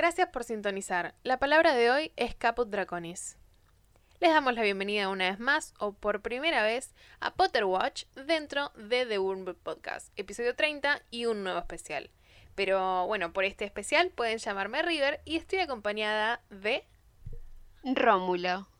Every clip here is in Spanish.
Gracias por sintonizar. La palabra de hoy es Caput Draconis. Les damos la bienvenida una vez más o por primera vez a Potter Watch dentro de The Wormwood Podcast, episodio 30 y un nuevo especial. Pero bueno, por este especial pueden llamarme River y estoy acompañada de Rómulo.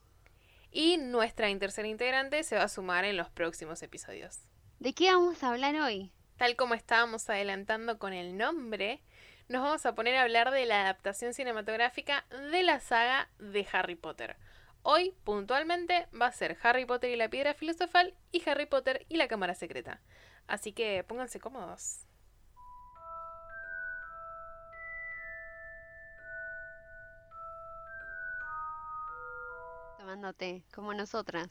Y nuestra tercera integrante se va a sumar en los próximos episodios. ¿De qué vamos a hablar hoy? Tal como estábamos adelantando con el nombre, nos vamos a poner a hablar de la adaptación cinematográfica de la saga de Harry Potter. Hoy, puntualmente, va a ser Harry Potter y la piedra filosofal y Harry Potter y la cámara secreta. Así que pónganse cómodos. Tomándote, como nosotras.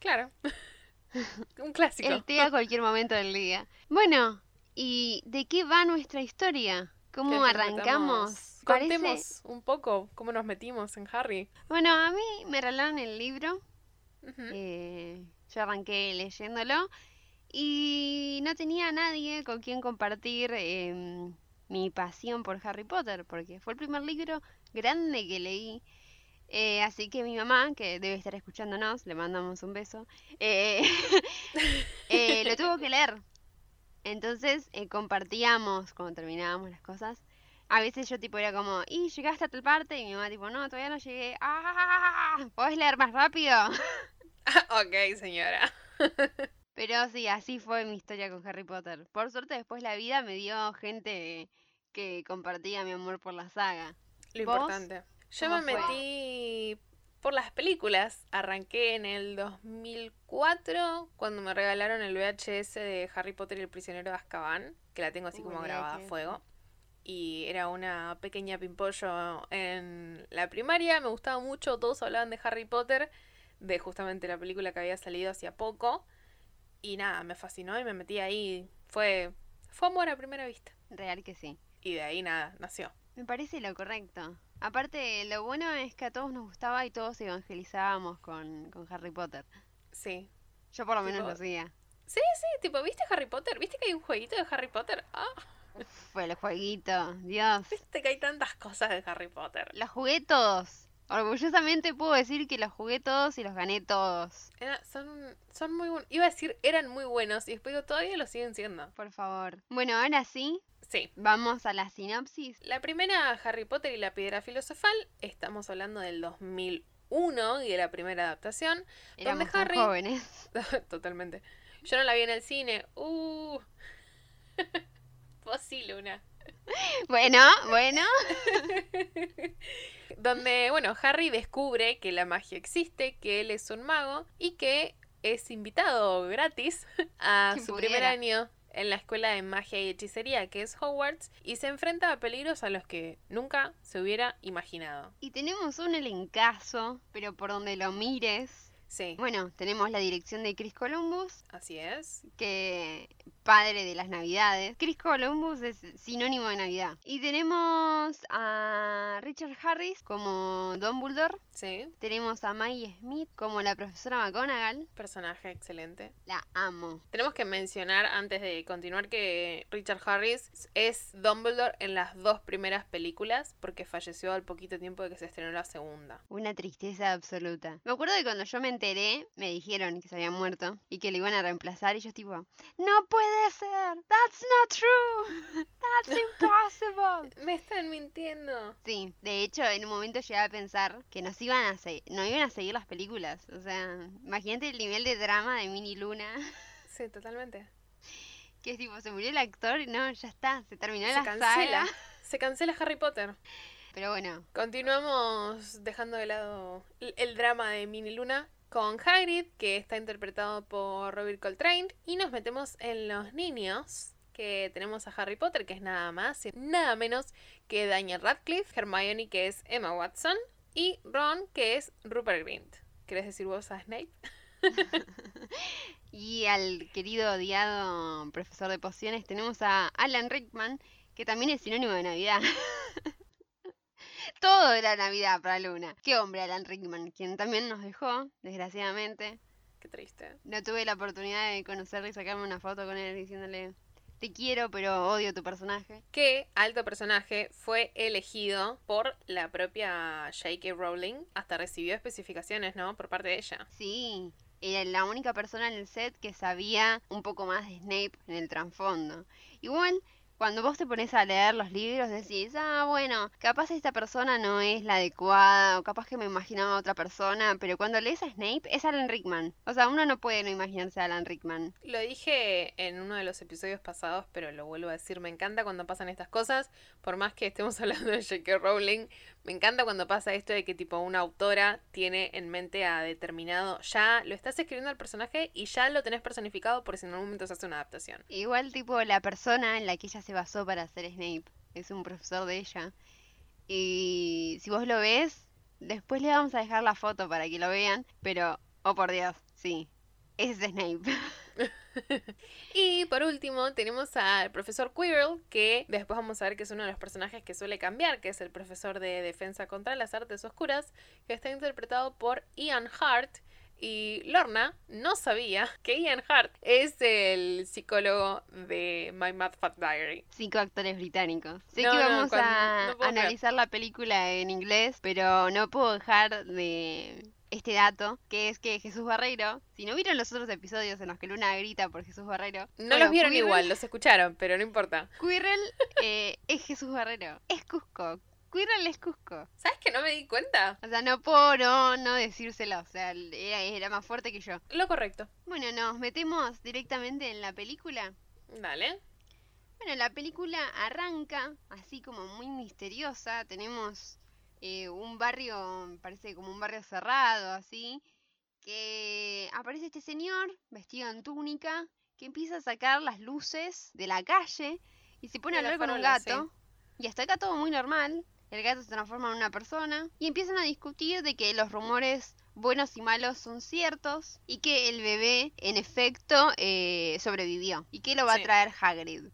Claro. Un clásico. El té a cualquier momento del día. Bueno, ¿y de qué va nuestra historia? ¿Cómo ¿Querés que arrancamos? Contemos un poco cómo nos metimos en Harry. Bueno, a mí me regalaron el libro. Eh, yo arranqué leyéndolo. Y no tenía a nadie con quien compartir em, mi pasión por Harry Potter. Porque fue el primer libro grande que leí. Eh, así que mi mamá, que debe estar escuchándonos, le mandamos un beso, eh, eh, lo tuvo que leer. Entonces eh, compartíamos cuando terminábamos las cosas. A veces yo tipo era como, y llegaste a tal parte, y mi mamá tipo, no, todavía no llegué. ¡Ah! ¿Podés leer más rápido? ok, señora. Pero sí, así fue mi historia con Harry Potter. Por suerte después la vida me dio gente que compartía mi amor por la saga. Lo ¿Vos? importante. Yo me metí por las películas. Arranqué en el 2004 cuando me regalaron el VHS de Harry Potter y el prisionero de Azkaban, que la tengo así como Uy, grabada a fuego. Y era una pequeña pimpollo en la primaria. Me gustaba mucho. Todos hablaban de Harry Potter, de justamente la película que había salido hacía poco. Y nada, me fascinó y me metí ahí. Fue, fue amor a primera vista. Real que sí. Y de ahí nada, nació. Me parece lo correcto. Aparte, lo bueno es que a todos nos gustaba y todos evangelizábamos con, con Harry Potter. Sí. Yo por lo menos Tipo- lo hacía. Sí, sí, tipo, ¿viste Harry Potter? ¿Viste que hay un jueguito de Harry Potter? Ah, Fue el jueguito, Dios. ¿viste que hay tantas cosas de Harry Potter? Los jugué todos. Orgullosamente puedo decir que los jugué todos y los gané todos. Era- son, son muy buenos. Iba a decir, eran muy buenos y después digo, todavía lo siguen siendo. Por favor. Bueno, ahora sí, Sí. vamos a la sinopsis. La primera, Harry Potter y la piedra filosofal, estamos hablando del 2001 y de la primera adaptación. Éramos tan Harry- jóvenes. Totalmente. Yo no la vi en el cine. Uh. Vos sí, Luna. Bueno, bueno. Donde, bueno, Harry descubre que la magia existe, que él es un mago y que es invitado gratis a Quien su primer año en la escuela de magia y hechicería que es Hogwarts y se enfrenta a peligros a los que nunca se hubiera imaginado. Y tenemos un elencazo, pero por donde lo mires. Sí, Bueno, tenemos la dirección de Chris Columbus, así es. que padre de las navidades. Chris Columbus es sinónimo de Navidad. Y tenemos a Richard Harris como Dumbledore. Sí, Tenemos a Maggie Smith como la profesora McGonagall. personaje excelente. La amo. Tenemos que mencionar antes de continuar que Richard Harris es Dumbledore en las dos primeras películas porque falleció al poquito tiempo de que se estrenó la segunda. Una tristeza absoluta. Me acuerdo que cuando yo me enteré, me dijeron que se había muerto y que lo iban a reemplazar y yo tipo, no puede ser, that's not true, that's impossible. Me están mintiendo. Sí, de hecho en un momento llegué a pensar que nos iban a se- no iban a seguir las películas. O sea, imagínate el nivel de drama de Minnie Luna, Sí, totalmente. que es tipo, se murió el actor y no, ya está, se terminó Se la cancela. saga. Se cancela Harry Potter. Pero bueno, Continuamos dejando de lado el, el drama de Minnie Luna con Hagrid, que está interpretado por Robert Coltrane, y nos metemos en los niños, que tenemos a Harry Potter, que es nada más y nada menos que Daniel Radcliffe, Hermione, que es Emma Watson, y Ron, que es Rupert Grint. ¿Querés decir vos a Snape? y al querido odiado profesor de pociones tenemos a Alan Rickman, que también es sinónimo de Navidad. Todo era Navidad para Luna. Qué hombre Alan Rickman, quien también nos dejó, desgraciadamente. Qué triste. No tuve la oportunidad de conocerlo y sacarme una foto con él diciéndole te quiero pero odio tu personaje. Que alto personaje fue elegido por la propia J.K. Rowling. Hasta recibió especificaciones, ¿no? Por parte de ella. Sí, era la única persona en el set que sabía un poco más de Snape en el trasfondo. Igual, cuando vos te pones a leer los libros decís, ah, bueno, capaz esta persona no es la adecuada, o capaz que me imaginaba otra persona, pero cuando lees a Snape es Alan Rickman. O sea, uno no puede no imaginarse a Alan Rickman. Lo dije en uno de los episodios pasados, pero lo vuelvo a decir, me encanta cuando pasan estas cosas, por más que estemos hablando de J.K. Rowling, me encanta cuando pasa esto de que tipo una autora tiene en mente a determinado, ya lo estás escribiendo al personaje y ya lo tenés personificado por si en algún momento se hace una adaptación. Igual tipo la persona en la que ella se basó para hacer Snape es un profesor de ella. Y si vos lo ves, después le vamos a dejar la foto para que lo vean, pero, oh por Dios, sí, ese es Snape. y por último tenemos al profesor Quirrell, que después vamos a ver que es uno de los personajes que suele cambiar, que es el profesor de defensa contra las artes oscuras, que está interpretado por Ian Hart. Y Lorna no sabía que Ian Hart es el psicólogo de My Mad Fat Diary. Cinco actores británicos. Sé que vamos a analizar la película en inglés, pero no puedo dejar de este dato, que es que Jesús Barreiro, si no vieron los otros episodios en los que Luna grita por Jesús Barreiro... No los vieron igual, los escucharon, pero no importa. Quirrell eh, es Jesús Barreiro, es Cusco. Quirrell es Cusco. ¿Sabes que no me di cuenta? O sea, no puedo no, no decírselo, o sea, era, era más fuerte que yo. Lo correcto. Bueno, nos metemos directamente en la película. Dale. Bueno, la película arranca así como muy misteriosa. Tenemos eh, un barrio, parece como un barrio cerrado, así, que aparece este señor vestido en túnica, que empieza a sacar las luces de la calle y se pone a hablar con un gato. Y hasta acá todo muy normal. El gato se transforma en una persona y empiezan a discutir de que los rumores buenos y malos son ciertos y que el bebé en efecto eh, sobrevivió y que lo va a traer Hagrid.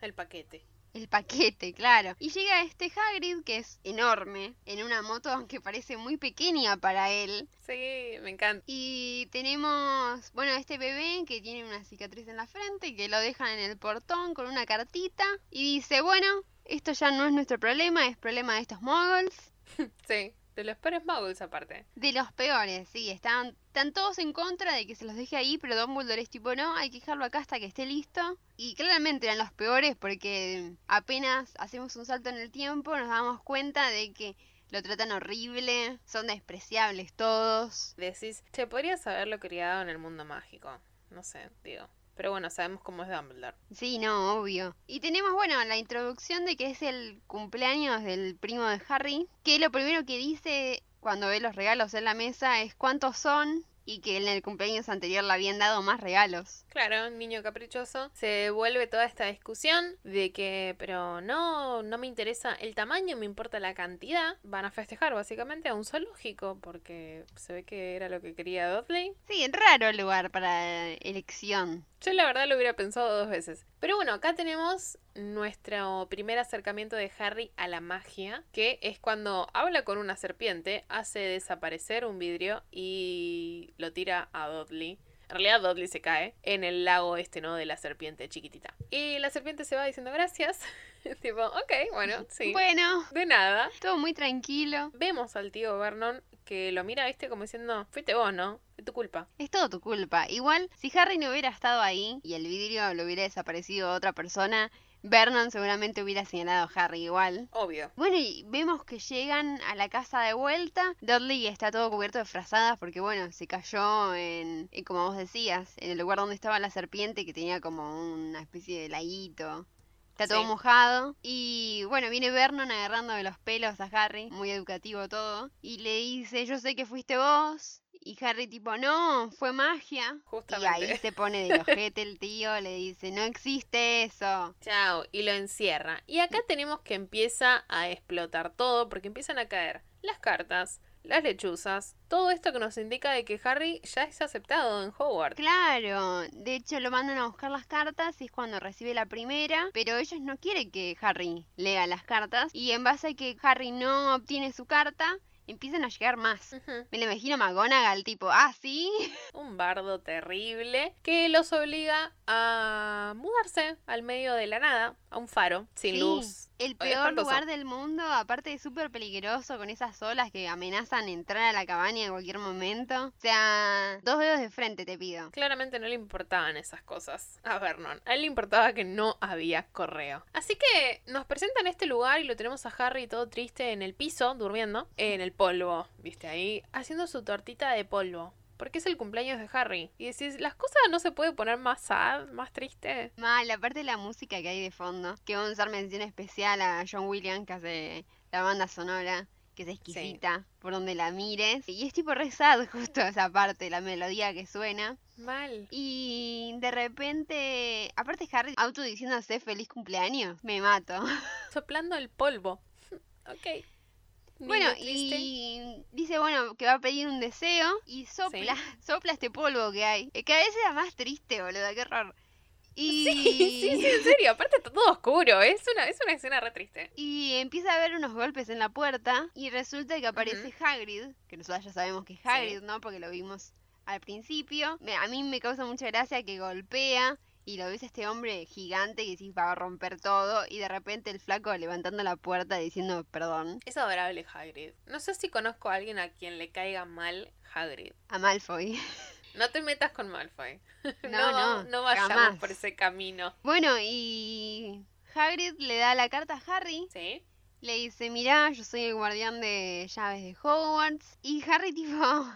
el paquete. El paquete, claro. Y llega este Hagrid, que es enorme, en una moto aunque parece muy pequeña para él. Sí, me encanta. Y tenemos, bueno, este bebé que tiene una cicatriz en la frente, que lo dejan en el portón con una cartita. Y dice, bueno, esto ya no es nuestro problema, es problema de estos moguls. sí. De los peores muggles aparte. De los peores, sí. Están, están todos en contra de que se los deje ahí, pero Dumbledore es tipo, no, hay que dejarlo acá hasta que esté listo. Y claramente eran los peores porque apenas hacemos un salto en el tiempo nos damos cuenta de que lo tratan horrible, son despreciables todos. Decís, che, podrías haberlo criado en el mundo mágico. No sé, digo. Pero bueno, sabemos cómo es Dumbledore. Sí, no, obvio. Y tenemos, bueno, la introducción de que es el cumpleaños del primo de Harry, que lo primero que dice cuando ve los regalos en la mesa es cuántos son y que en el cumpleaños anterior le habían dado más regalos. Claro, un niño caprichoso. Se vuelve toda esta discusión de que, pero no, no me interesa el tamaño, me importa la cantidad. Van a festejar básicamente a un zoológico porque se ve que era lo que quería Dudley. Sí, raro lugar para elección. Yo la verdad lo hubiera pensado dos veces. Pero bueno, acá tenemos nuestro primer acercamiento de Harry a la magia, que es cuando habla con una serpiente, hace desaparecer un vidrio y lo tira a Dudley. En realidad Dudley se cae en el lago este, ¿no? De la serpiente chiquitita. Y la serpiente se va diciendo gracias. tipo, ok, bueno, sí. Bueno. De nada. Todo muy tranquilo. Vemos al tío Vernon que lo mira, viste, como diciendo, fuiste vos, ¿no? Es tu culpa. Es todo tu culpa. Igual, si Harry no hubiera estado ahí y el vidrio lo hubiera desaparecido otra persona, Vernon seguramente hubiera señalado a Harry igual. Obvio. Bueno, y vemos que llegan a la casa de vuelta. Dudley está todo cubierto de frazadas porque, bueno, se cayó en, como vos decías, en el lugar donde estaba la serpiente que tenía como una especie de laguito. Está todo mojado. Y bueno, viene Vernon agarrando de los pelos a Harry, muy educativo todo. Y le dice, yo sé que fuiste vos. Y Harry tipo, no, fue magia. Justamente. Y ahí se pone de ojete el tío, le dice, no existe eso. Chao, y lo encierra. Y acá tenemos que empieza a explotar todo porque empiezan a caer las cartas, las lechuzas, todo esto que nos indica de que Harry ya es aceptado en Hogwarts. Claro, de hecho lo mandan a buscar las cartas y es cuando recibe la primera, pero ellos no quieren que Harry lea las cartas y en base a que Harry no obtiene su carta, empiezan a llegar más. Me lo imagino a McGonagall, tipo, ah, sí. Un bardo terrible que los obliga a mudarse al medio de la nada, a un faro, sin Sí, luz. El peor lugar del mundo, aparte es súper peligroso con esas olas que amenazan entrar a la cabaña en cualquier momento. O sea, dos dedos de frente te pido. Claramente no le importaban esas cosas a Vernon. A él le importaba que no había correo. Así que nos presentan este lugar y lo tenemos a Harry todo triste en el piso, durmiendo, en el polvo, viste ahí, haciendo su tortita de polvo. Porque es el cumpleaños de Harry. Y decís, las cosas no se puede poner más sad, más triste. Mal, aparte de la música que hay de fondo, que vamos a hacer mención especial a John Williams, que hace la banda sonora, que es exquisita, por donde la mires. Y es tipo re sad justo esa parte, la melodía que suena. Mal. Y de repente, aparte Harry autodiciéndose feliz cumpleaños, me mato. Soplando el polvo. ok. Bueno, y dice, bueno, que va a pedir un deseo y sopla, sopla este polvo que hay. Que cada vez era más triste, boludo, qué horror. Y, Sí, sí, sí, en serio. Aparte está todo oscuro. Es una, es una escena re triste. y empieza a haber unos golpes en la puerta y resulta que aparece Hagrid, que nosotros ya sabemos que es Hagrid, ¿no? Porque lo vimos al principio. A mí me causa mucha gracia que golpea y lo ves a este hombre gigante que sí va a romper todo y de repente el flaco levantando la puerta diciendo perdón Es adorable Hagrid. No sé si conozco a alguien a quien le caiga mal Hagrid. a Malfoy. No te metas con Malfoy. No, no, no vayamos jamás. por ese camino. Bueno, y Hagrid le da la carta a Harry, ¿Sí? le dice, mirá, yo soy el guardián de llaves de Hogwarts. Y Harry tipo,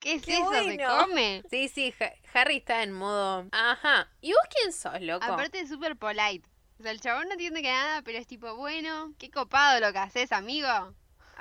¿qué es ¡Qué eso? ¿Se bueno! come? Sí, sí, Ha- Harry está en modo. Ajá. ¿Y vos quién sos, loco? Aparte es súper polite. O sea, el chabón no entiende que nada, pero es tipo, bueno, qué copado lo que haces, amigo.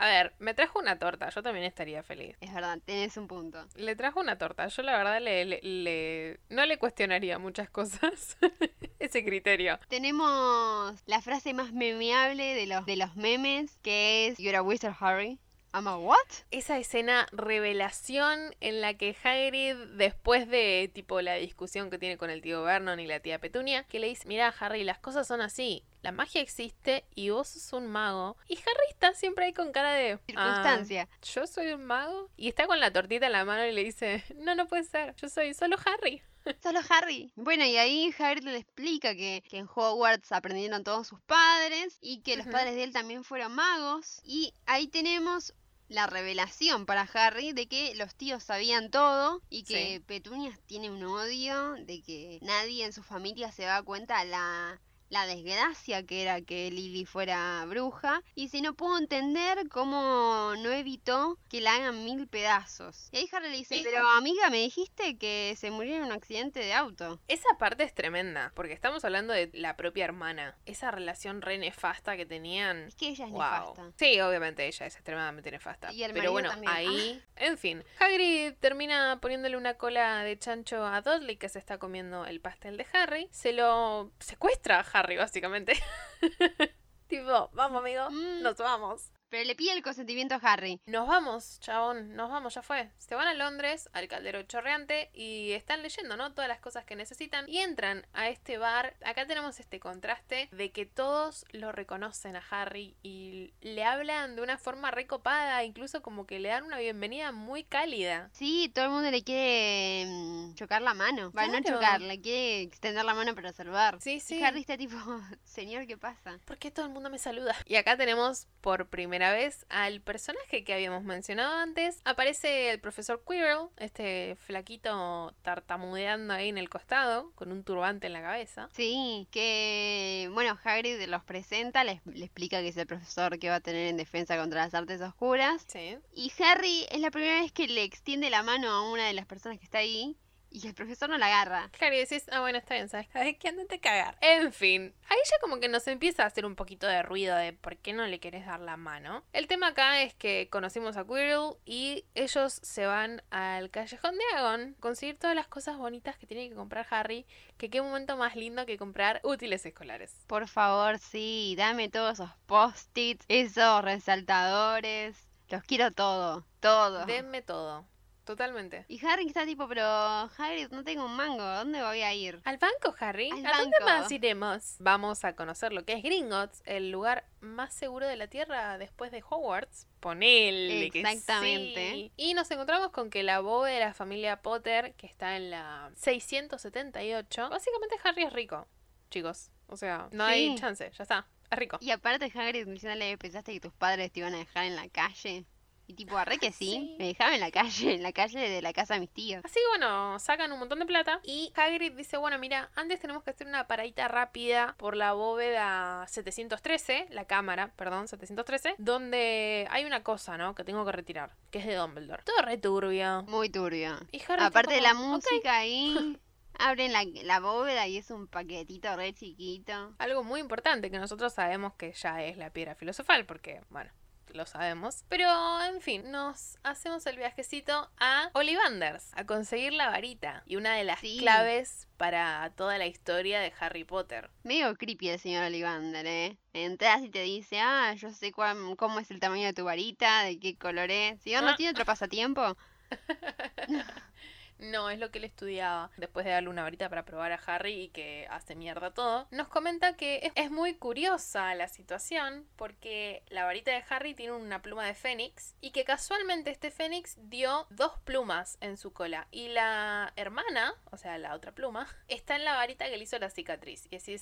A ver, me trajo una torta. Yo también estaría feliz. Es verdad, tenés un punto. Le trajo una torta. Yo la verdad le, le- le- no le cuestionaría muchas cosas. Ese criterio. Tenemos la frase más memeable de los, de los memes, que es, You're a wizard, Harry. I'm a what? Esa escena revelación en la que Hagrid, después de tipo la discusión que tiene con el tío Vernon y la tía Petunia, que le dice, mira Harry, las cosas son así, la magia existe y vos sos un mago. Y Harry está siempre ahí con cara de... "Ah, Circunstancia. yo soy un mago. Y está con la tortita en la mano y le dice, no, no puede ser, yo soy solo Harry. Solo Harry. Bueno, y ahí Hagrid le explica que, que en Hogwarts aprendieron todos sus padres y que los padres de él también fueron magos. Y ahí tenemos la revelación para Harry de que los tíos sabían todo y que Sí. Petunia tiene un odio de que nadie en su familia se da cuenta la la desgracia que era que Lily fuera bruja y si no puedo entender cómo no evitó que la hagan mil pedazos. Y ahí Harry le dice, pero amiga, me dijiste que se murió en un accidente de auto. Esa parte es tremenda, porque estamos hablando de la propia hermana. Esa relación re nefasta que tenían. Es que ella es Wow. nefasta. Sí, obviamente ella es extremadamente nefasta. Y el Pero bueno, también. Ah. ahí, en fin. Hagrid termina poniéndole una cola de chancho a Dudley que se está comiendo el pastel de Harry. Se lo secuestra a Harry, básicamente. tipo, vamos amigo, Mm. nos vamos. Pero le pide el consentimiento a Harry. Nos vamos, chabón, nos vamos, ya fue. Se van a Londres, al caldero chorreante, y están leyendo, ¿no? Todas las cosas que necesitan. Y entran a este bar. Acá tenemos este contraste de que todos lo reconocen a Harry y le hablan de una forma recopada, incluso como que le dan una bienvenida muy cálida. Sí, todo el mundo le quiere mm, chocar la mano. Va, no chocar, le quiere extender la mano para salvar. Sí, sí. Y Harry está tipo, señor, ¿qué pasa? ¿Por qué todo el mundo me saluda? Y acá tenemos por primera vez al personaje que habíamos mencionado antes. Aparece el profesor Quirrell, este flaquito tartamudeando ahí en el costado, con un turbante en la cabeza. Sí, que bueno, Hagrid los presenta, les, le explica que es el profesor que va a tener en defensa contra las artes oscuras. Sí. Y Harry es la primera vez que le extiende la mano a una de las personas que está ahí y el profesor no la agarra. Claro, y decís, ah, bueno, está bien, ¿sabes? Que andate a cagar. En fin, ahí ya como que nos empieza a hacer un poquito de ruido de por qué no le querés dar la mano. El tema acá es que conocimos a Quirrell y ellos se van al callejón de Agon, conseguir todas las cosas bonitas que tiene que comprar Harry, que qué momento más lindo que comprar útiles escolares. Por favor, sí, dame todos esos post-its, esos resaltadores. Los quiero todo, todo. Denme todo. Totalmente. Y Harry está tipo, pero Hagrid, no tengo un mango, ¿a dónde voy a ir? Al banco, Harry. Al ¿A dónde banco. más iremos? Vamos a conocer lo que es Gringotts, el lugar más seguro de la Tierra después de Hogwarts. Ponele que Exactamente. sí. Y nos encontramos con que la bóveda de la familia Potter, que está en la 678, básicamente Harry es rico, chicos. O sea, no hay chance, ya está. Es rico. Y aparte Hagrid diciéndole, ¿pensaste que tus padres te iban a dejar en la calle? Y tipo, arre que sí, Sí. me dejaban en la calle, en la calle de la casa de mis tíos. Así que bueno, sacan un montón de plata y Hagrid dice, bueno, mira, antes tenemos que hacer una paradita rápida por la bóveda 713, la cámara, perdón, 713, donde hay una cosa, ¿no? Que tengo que retirar, que es de Dumbledore. Todo re turbio. Muy turbio. Y Harry está Aparte de la música ahí, abren la, la bóveda y es un paquetito re chiquito. Algo muy importante que nosotros sabemos que ya es la piedra filosofal, porque, bueno, lo sabemos. Pero, en fin, nos hacemos el viajecito a Ollivanders, a conseguir la varita. Y una de las Sí. claves para toda la historia de Harry Potter. Medio creepy el señor Ollivander, ¿eh? Entras y te dice, ah, yo sé cuán- cómo es el tamaño de tu varita, de qué color es. Señor, ¿no Ah. tiene otro pasatiempo? No, es lo que él estudiaba después de darle una varita para probar a Harry y que hace mierda todo. Nos comenta que es- es muy curiosa la situación porque la varita de Harry tiene una pluma de fénix y que casualmente este fénix dio dos plumas en su cola y la hermana, o sea, la otra pluma, está en la varita que le hizo la cicatriz. Y así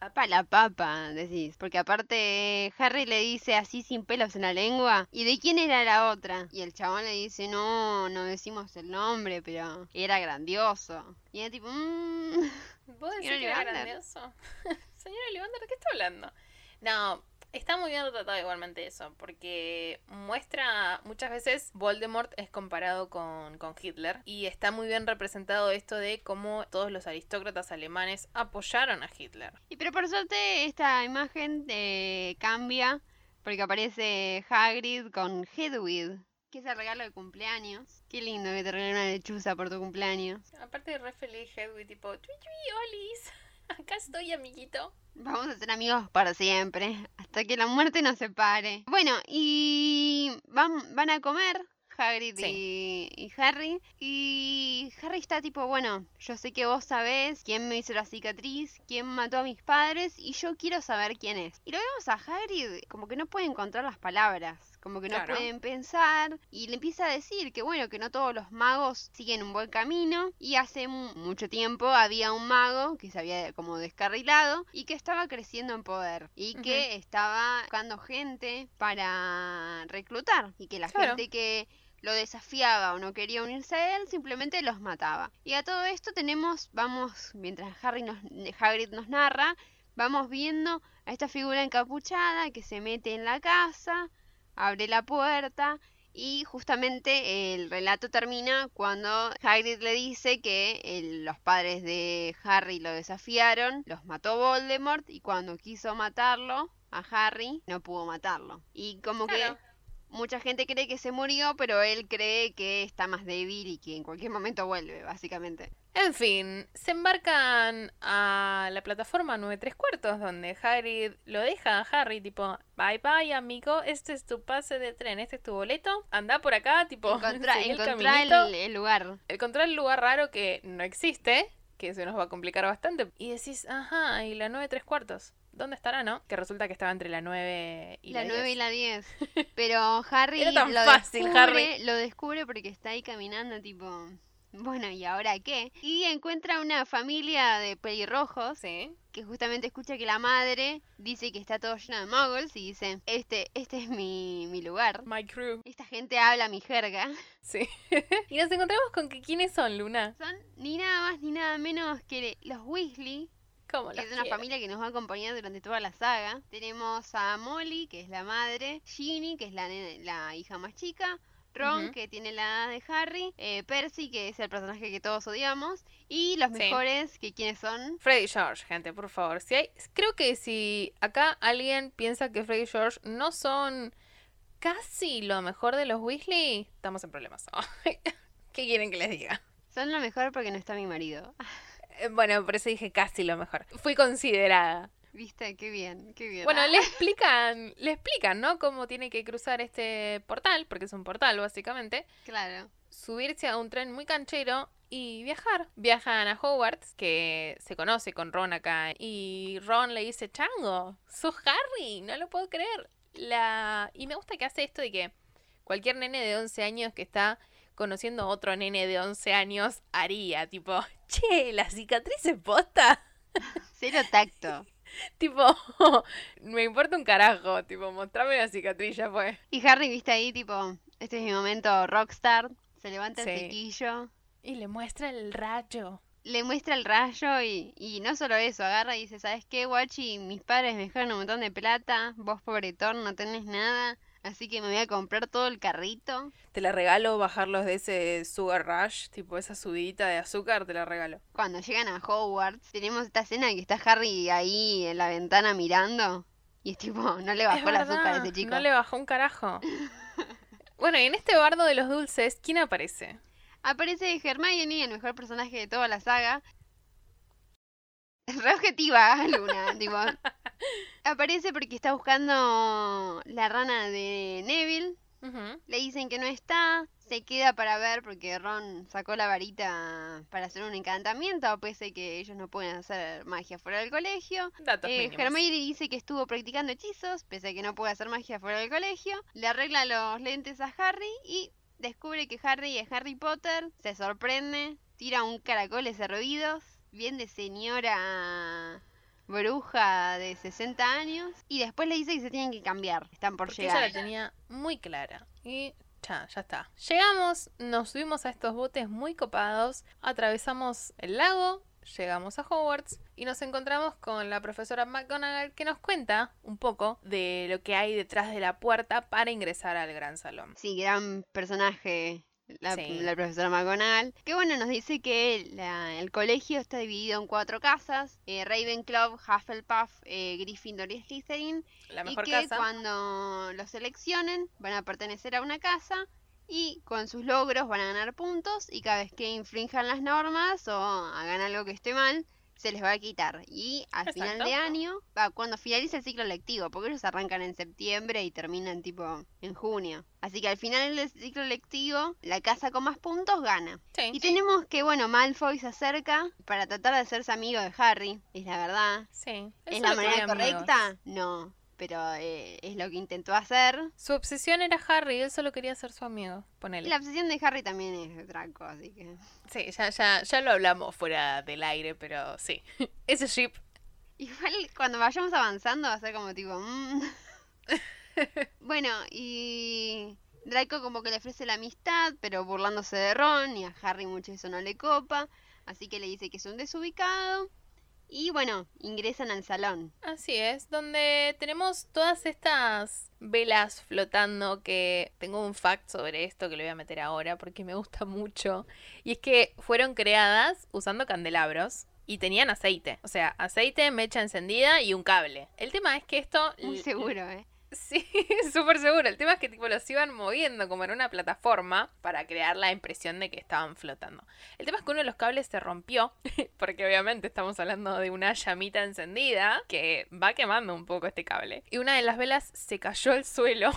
es... Pa la papa, decís. Porque aparte Harry le dice así sin pelos en la lengua. ¿Y de quién era la otra? Y el chabón le dice, no, no decimos el nombre, pero era grandioso. Y era tipo, mmm... ¿Vos decís que era grandioso? Señor Ollivander, ¿de qué está hablando? No, está muy bien retratado igualmente eso, porque muestra muchas veces Voldemort es comparado con, con Hitler y está muy bien representado esto de cómo todos los aristócratas alemanes apoyaron a Hitler. Y pero por suerte esta imagen eh, cambia porque aparece Hagrid con Hedwig, que es el regalo de cumpleaños. Qué lindo que te regalen una lechuza por tu cumpleaños. Aparte re feliz Hedwig, tipo, chui chui, olis, acá estoy amiguito. Vamos a ser amigos para siempre, hasta que la muerte nos separe. Bueno, y van, van a comer Hagrid y, y Harry. Y Harry está tipo, bueno, yo sé que vos sabés quién me hizo la cicatriz, quién mató a mis padres, y yo quiero saber quién es. Y lo vemos a Hagrid como que no puede encontrar las palabras. Como que no Claro. pueden pensar y le empieza a decir que bueno, que no todos los magos siguen un buen camino y hace mu- mucho tiempo había un mago que se había como descarrilado y que estaba creciendo en poder y que estaba buscando gente para reclutar y que la Claro. gente que lo desafiaba o no quería unirse a él, simplemente los mataba. Y a todo esto tenemos, vamos, mientras Harry nos, Hagrid nos narra, vamos viendo a esta figura encapuchada que se mete en la casa, abre la puerta y justamente el relato termina cuando Hagrid le dice que los padres de Harry lo desafiaron, los mató Voldemort y cuando quiso matarlo a Harry no pudo matarlo. Y como que mucha gente cree que se murió, pero él cree que está más débil y que en cualquier momento vuelve, básicamente. En fin, se embarcan a la plataforma 9 3 cuartos, donde Hagrid lo deja a Harry, tipo, bye bye amigo, este es tu pase de tren, este es tu boleto, anda por acá, tipo, Encontrá, el encontrá el, el lugar. el lugar raro que no existe, que se nos va a complicar bastante, y decís, ajá, y la 9 3 cuartos, ¿dónde estará, no? Que resulta que estaba entre la 9 y la, la 9 y 10. la 10. Pero Harry Era tan lo fácil, descubre, Harry. lo descubre porque está ahí caminando tipo, bueno, ¿y ahora qué? Y encuentra una familia de pelirrojos Sí, que justamente escucha que la madre dice que está todo lleno de muggles y dice, este, este es mi, mi lugar. my crew, Esta gente habla mi jerga. sí. y nos encontramos con que, ¿quiénes son, Luna? Son ni nada más ni nada menos que los Weasley, ¿Cómo que los es una quiero? familia que nos va a acompañar durante toda la saga. Tenemos a Molly, que es la madre, Ginny, que es la, la hija más chica, Ron, que tiene la edad de Harry, eh, Percy, que es el personaje que todos odiamos, y los Sí. mejores, que quiénes son. Freddy George, gente, por favor. Si hay, creo que si acá alguien piensa que Freddy George no son casi lo mejor de los Weasley, estamos en problemas. ¿Qué quieren que les diga? Son lo mejor porque no está mi marido. Eh, Bueno, por eso dije casi lo mejor. Fui considerada. ¿Viste? Qué bien, qué bien. Bueno, Ah, le explican, le explican, ¿no? Cómo tiene que cruzar este portal, porque es un portal, básicamente. Claro. subirse a un tren muy canchero y viajar. Viajan a Hogwarts, que se conoce con Ron acá, y Ron le dice, Chango, sos Harry, no lo puedo creer. La... Y me gusta que hace esto de que cualquier nene de 11 años que está conociendo a otro nene de 11 años haría, tipo, che, la cicatriz es posta. Cero tacto. tipo, me importa un carajo, tipo, mostrame la cicatriz, ya fue. Y Harry, viste ahí, tipo, este es mi momento rockstar, se levanta el chiquillo, Y le muestra el rayo. le muestra el rayo y, y no solo eso, agarra y dice, ¿sabes qué, guachi? Mis padres me dejaron un montón de plata, vos pobretón no tenés nada, así que me voy a comprar todo el carrito. Te la regalo bajarlos de ese sugar rush, tipo esa subidita de azúcar, te la regalo. Cuando llegan a Hogwarts, tenemos esta escena que está Harry ahí en la ventana mirando y es tipo, no le bajó el azúcar a ese chico. No le bajó un carajo. bueno, y en este bardo de los dulces, ¿quién aparece? Aparece Hermione, el mejor personaje de toda la saga. Re objetiva, Luna. tipo, aparece porque está buscando la rana de Neville. Le dicen que no está. Se queda para ver porque Ron sacó la varita para hacer un encantamiento, pese a que ellos no pueden hacer magia fuera del colegio. Datos Eh. Hermione dice que estuvo practicando hechizos, pese a que no puede hacer magia fuera del colegio. Le arregla los lentes a Harry y descubre que Harry es Harry Potter. Se sorprende, tira un caracol ese ruidos, bien de señora bruja de 60 años. Y después le dice que se tienen que cambiar, están por Porque ella la llegar. tenía muy clara. Y ya, ya está. Llegamos, nos subimos a estos botes muy copados, atravesamos el lago, llegamos a Hogwarts y nos encontramos con la profesora McGonagall que nos cuenta un poco de lo que hay detrás de la puerta para ingresar al gran salón. Sí, gran personaje. La, Sí. la profesora McGonagall. Que bueno, nos dice que la- el colegio está dividido en cuatro casas. eh, Ravenclaw, Hufflepuff, eh, Gryffindor y Slytherin. La y mejor que casa. cuando los seleccionen van a pertenecer a una casa y con sus logros van a ganar puntos y cada vez que infrinjan las normas o hagan algo que esté mal se les va a quitar y al final de año va cuando finalice el ciclo lectivo porque ellos arrancan en septiembre y terminan tipo en junio así que al final del ciclo lectivo la casa con más puntos gana Sí, y tenemos que bueno Malfoy se acerca para tratar de hacerse amigo de Harry es la verdad sí. ¿Es la manera amigos. correcta? No, pero eh, es lo que intentó hacer. Su obsesión era Harry, él solo quería ser su amigo. Ponele. la obsesión de Harry también es de Draco, así que... Sí, ya, ya, ya lo hablamos fuera del aire, pero sí. Ese ship. Igual cuando vayamos avanzando va a ser como tipo... mm. bueno, y... Draco como que le ofrece la amistad, pero burlándose de Ron, y a Harry mucho eso no le copa, así que le dice que es un desubicado. Y bueno, ingresan al salón. Así es, donde tenemos todas estas velas flotando que tengo un fact sobre esto que lo voy a meter ahora porque me gusta mucho. Y es que fueron creadas usando candelabros y tenían aceite. O sea, aceite, mecha encendida y un cable. El tema es que esto... Muy seguro, ¿eh? Sí, súper seguro. El tema es que tipo los iban moviendo como en una plataforma para crear la impresión de que estaban flotando. El tema es que uno de los cables se rompió, porque obviamente estamos hablando de una llamita encendida que va quemando un poco este cable. Y una de las velas se cayó al suelo.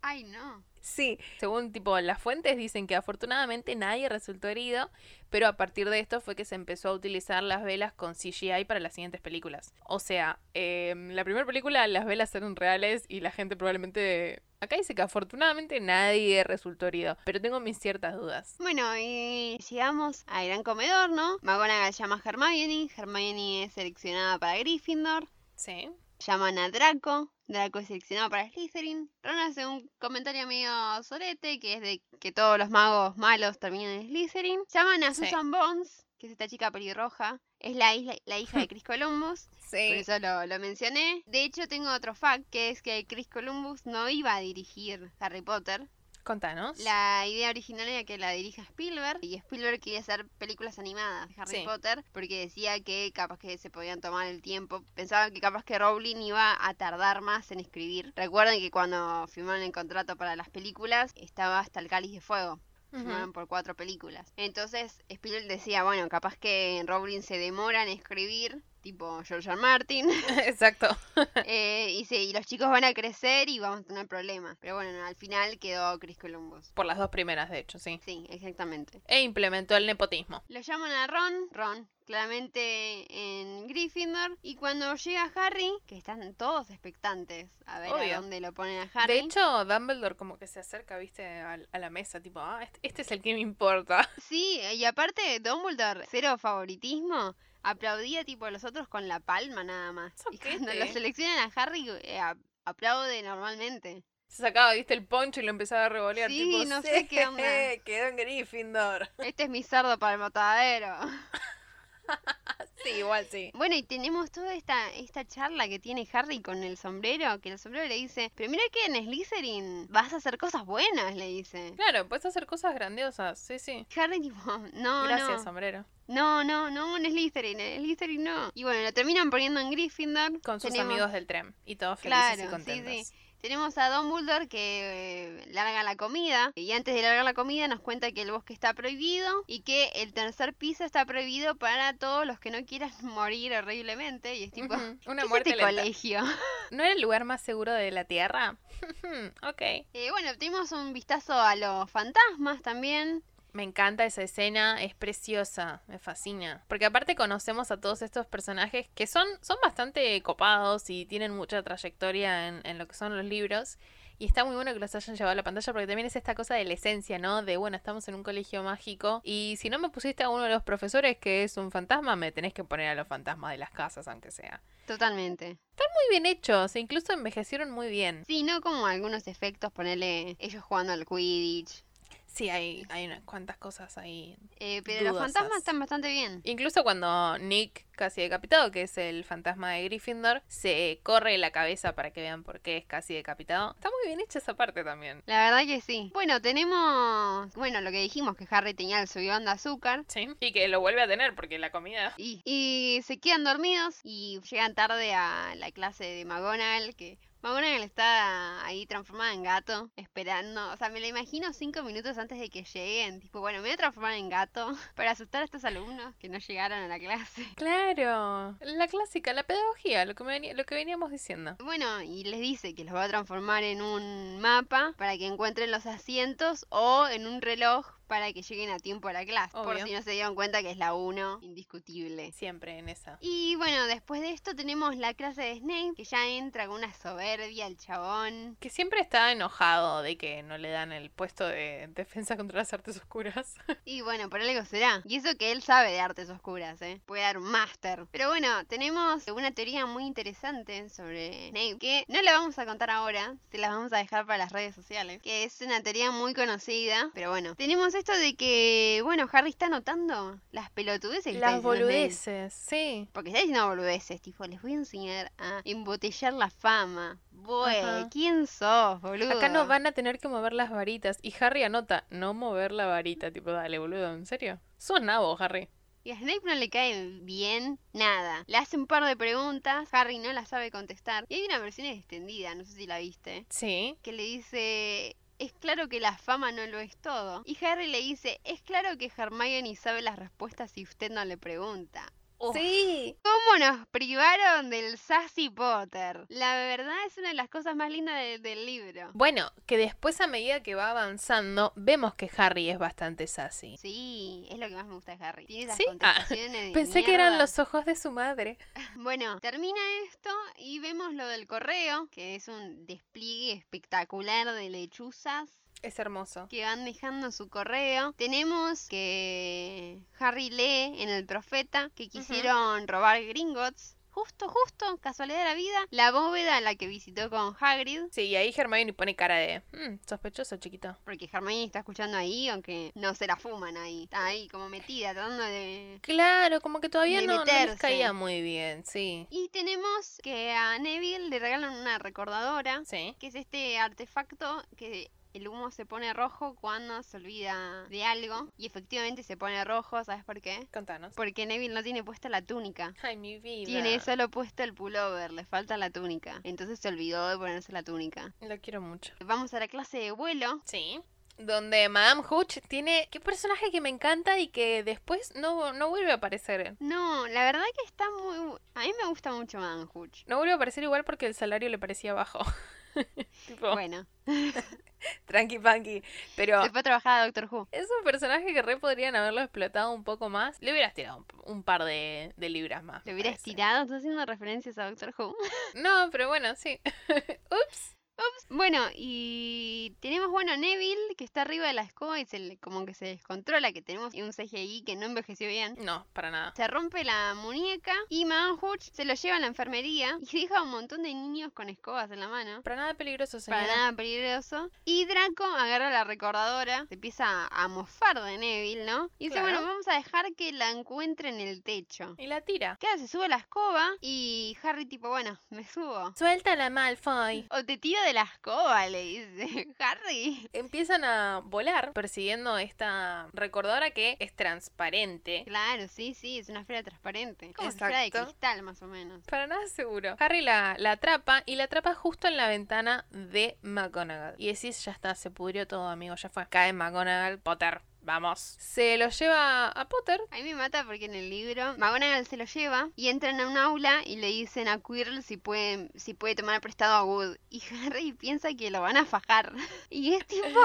Ay, no. Sí, según tipo las fuentes dicen que afortunadamente nadie resultó herido, pero a partir de esto fue que se empezó a utilizar las velas con CGI para las siguientes películas. O sea, em, la primera película las velas eran reales y la gente probablemente... Acá dice que afortunadamente nadie resultó herido, pero tengo mis ciertas dudas. Bueno, y llegamos al gran comedor, ¿no? McGonagall llama a Hermione, Hermione es seleccionada para Gryffindor, Sí. Llaman a Draco, Draco es seleccionado para Slytherin, Ron hace un comentario medio sorete, que es de que todos los magos malos terminan en Slytherin, llaman a Sí. Susan Bones, que es esta chica pelirroja, es la, isla- la hija de Chris Columbus, por Sí. eso lo, lo mencioné. De hecho, tengo otro fact, que es que Chris Columbus no iba a dirigir Harry Potter, Contanos. la idea original era que la dirija Spielberg y Spielberg quería hacer películas animadas de Harry Sí. Potter porque decía que capaz que se podían tomar el tiempo. Pensaba que capaz que Rowling iba a tardar más en escribir. Recuerden que cuando firmaron el contrato para las películas estaba hasta el Cáliz de Fuego. Firmaron por cuatro películas. Entonces Spielberg decía, bueno, capaz que Rowling se demora en escribir. Tipo George R. Martin. Exacto. Eh, y, sí, y los chicos van a crecer y vamos a tener problemas. Pero bueno, al final quedó Chris Columbus. Por las dos primeras, de hecho, sí. Sí, exactamente. E implementó el nepotismo. Lo llaman a Ron, Ron, claramente en Gryffindor. Y cuando llega Harry, que están todos expectantes a ver Obvio. a dónde lo ponen a Harry. De hecho, Dumbledore como que se acerca, viste, a, a la mesa, tipo, ah, este, este es el que me importa. Sí, y aparte Dumbledore, cero favoritismo, aplaudía tipo a los otros con la palma nada más. Y cuando lo seleccionan a Harry, eh, aplaude normalmente. Se sacaba, viste, el poncho y lo empezaba a revolear. Sí, tipo, no sé qué onda. Quedó en Gryffindor. Este es mi cerdo para el matadero. Sí, igual sí. Bueno, y tenemos toda esta, esta charla que tiene Harry con el sombrero, que el sombrero le dice, pero mira que en Slytherin vas a hacer cosas buenas, le dice. Claro, puedes hacer cosas grandiosas, sí, sí. Harry tipo, no, Gracias, no, sombrero. no, no, no, en Slytherin, en Slytherin no. Y bueno, lo terminan poniendo en Gryffindor. Con sus Tenemos- amigos del tren. Y todos felices y Claro, sí, contentos. sí. Tenemos a Dumbledore que eh, larga la comida y antes de largar la comida nos cuenta que el bosque está prohibido y que el tercer piso está prohibido para todos los que no quieran morir horriblemente y es tipo Ujú, ¿qué Una es muerte este lenta. colegio? ¿No era el lugar más seguro de la Tierra? ok. Eh, bueno, tenemos un vistazo a los fantasmas también. Me encanta esa escena, es preciosa, me fascina. Porque aparte conocemos a todos estos personajes que son, son bastante copados y tienen mucha trayectoria en, en lo que son los libros. Y está muy bueno que los hayan llevado a la pantalla porque también es esta cosa de la esencia, ¿no? De, bueno, estamos en un colegio mágico y si no me pusiste a uno de los profesores que es un fantasma, me tenés que poner a los fantasmas de las casas, aunque sea. Totalmente. Muy bien hechos, e incluso envejecieron muy bien. Sí, no como algunos efectos, ponerle ellos jugando al Quidditch. Sí, hay, hay unas cuantas cosas ahí Eh, pero los fantasmas están bastante bien. Incluso cuando Nick, casi decapitado, que es el fantasma de Gryffindor, se corre la cabeza para que vean por qué es casi decapitado. Está muy bien hecha esa parte también. La verdad que sí. Bueno, tenemos, bueno, lo que dijimos, que Harry tenía el subidón de azúcar. Sí. Y que lo vuelve a tener porque la comida... Y, y se quedan dormidos y llegan tarde a la clase de McGonagall, que McGonagall está ahí transformada en gato, esperando. O sea, me lo imagino cinco minutos antes de que lleguen. Tipo, bueno, me voy a transformar en gato para asustar a estos alumnos que no llegaron a la clase. Claro. La clásica, la pedagogía, lo que, me venía- lo que veníamos diciendo. Bueno, y les dice que los va a transformar en un mapa para que encuentren los asientos o en un reloj para que lleguen a tiempo a la clase. Por si no se dieron cuenta que es la 1, indiscutible. Siempre en esa. Y bueno, después de esto tenemos la clase de Snape, que ya entra con una soberbia el chabón. Que siempre está enojado de que no le dan el puesto de defensa contra las artes oscuras. Y bueno, por algo será. Y eso que él sabe de artes oscuras, ¿eh? Puede dar un máster. Pero bueno, tenemos una teoría muy interesante sobre Snape, que no la vamos a contar ahora, se la vamos a dejar para las redes sociales, que es una teoría muy conocida. Pero bueno, tenemos esto de que, bueno, Harry está notando las pelotudeces que Las boludeces, sí. Porque está diciendo boludeces, tipo, les voy a enseñar a embotellar la fama. Ajá. ¿quién sos, boludo? Acá no van a tener que mover las varitas. Y Harry anota, no mover la varita. Tipo, dale, boludo, ¿en serio? Sos nabo, Harry. Y a Snape no le cae bien nada. Le hace un par de preguntas, Harry no las sabe contestar. Y hay una versión extendida, no sé si la viste, Sí. que le dice... Es claro que la fama no lo es todo. Y Harry le dice, es claro que Hermione sabe las respuestas si usted no le pregunta. Uf. Sí. ¿Cómo nos privaron del Sassy Potter? La verdad es una de las cosas más lindas de- del libro. Bueno, que después a medida que va avanzando, vemos que Harry es bastante sassy. Sí, es lo que más me gusta de Harry. Tiene esas ¿Sí? Ah, contestaciones Pensé que eran los ojos de su madre. Bueno, termina esto y vemos lo del correo, que es un despliegue espectacular de lechuzas Es hermoso. que van dejando su correo. Tenemos que Harry lee en el profeta que quisieron robar Gringotts. Justo, justo, casualidad de la vida, la bóveda a la que visitó con Hagrid. Sí, y ahí Hermione pone cara de, "Mm, sospechoso, chiquito. Porque Hermione está escuchando ahí, aunque no se la fuman ahí. Está ahí como metida, tratando de... Claro, como que todavía no, no les caía muy bien, sí. Y tenemos que a Neville le regalan una recordadora Sí. que es este artefacto que el humo se pone rojo cuando se olvida de algo y efectivamente se pone rojo, ¿sabes por qué? Contanos. Porque Neville no tiene puesta la túnica. Ay, mi vida. Tiene solo puesto el pullover, le falta la túnica. Entonces se olvidó de ponerse la túnica. Lo quiero mucho. Vamos a la clase de vuelo. Sí. donde Madame Hooch tiene... Qué personaje que me encanta y que después no, no vuelve a aparecer. No, la verdad que está muy... A mí me gusta mucho Madame Hooch. No vuelve a aparecer igual porque el salario le parecía bajo. tipo, Bueno, tranqui panqui. Pero se fue a trabajar a Doctor Who. es un personaje que re podrían haberlo explotado un poco más. Le hubieras tirado un, un par de, de libras más. Le hubieras parece. tirado, estás haciendo referencias a Doctor Who. No, pero bueno, sí. Ups. Bueno, y tenemos, bueno, Neville, que está arriba de la escoba y se le- como que se descontrola, que tenemos un CGI que no envejeció bien. No, para nada. Se rompe la muñeca y Hooch se lo lleva a la enfermería y deja a un montón de niños con escobas en la mano. Para nada peligroso, señora. Para nada peligroso. Y Draco agarra la recordadora, se empieza a mofar de Neville, ¿no? Y dice, Claro. bueno, vamos a dejar que la encuentre en el techo. Y la tira. Queda, se sube a la escoba y Harry tipo, bueno, me subo. Suéltala, Malfoy. O te tiro de la escoba, le dice Harry. Empiezan a volar persiguiendo esta recordadora que es transparente. Claro, sí, sí, es una esfera transparente. Como si fuera de Exacto. cristal, más o menos. Para nada seguro. Harry la, la atrapa y la atrapa justo en la ventana de McGonagall. Y decís, ya está, se pudrió todo, amigo, ya fue. Cae McGonagall, Potter, vamos. Se lo lleva a Potter. A mí me mata porque en el libro McGonagall se lo lleva y entran a un aula y le dicen a Quirrell si puede, si puede tomar prestado a Wood. Y Harry piensa que lo van a fajar. Y es tipo,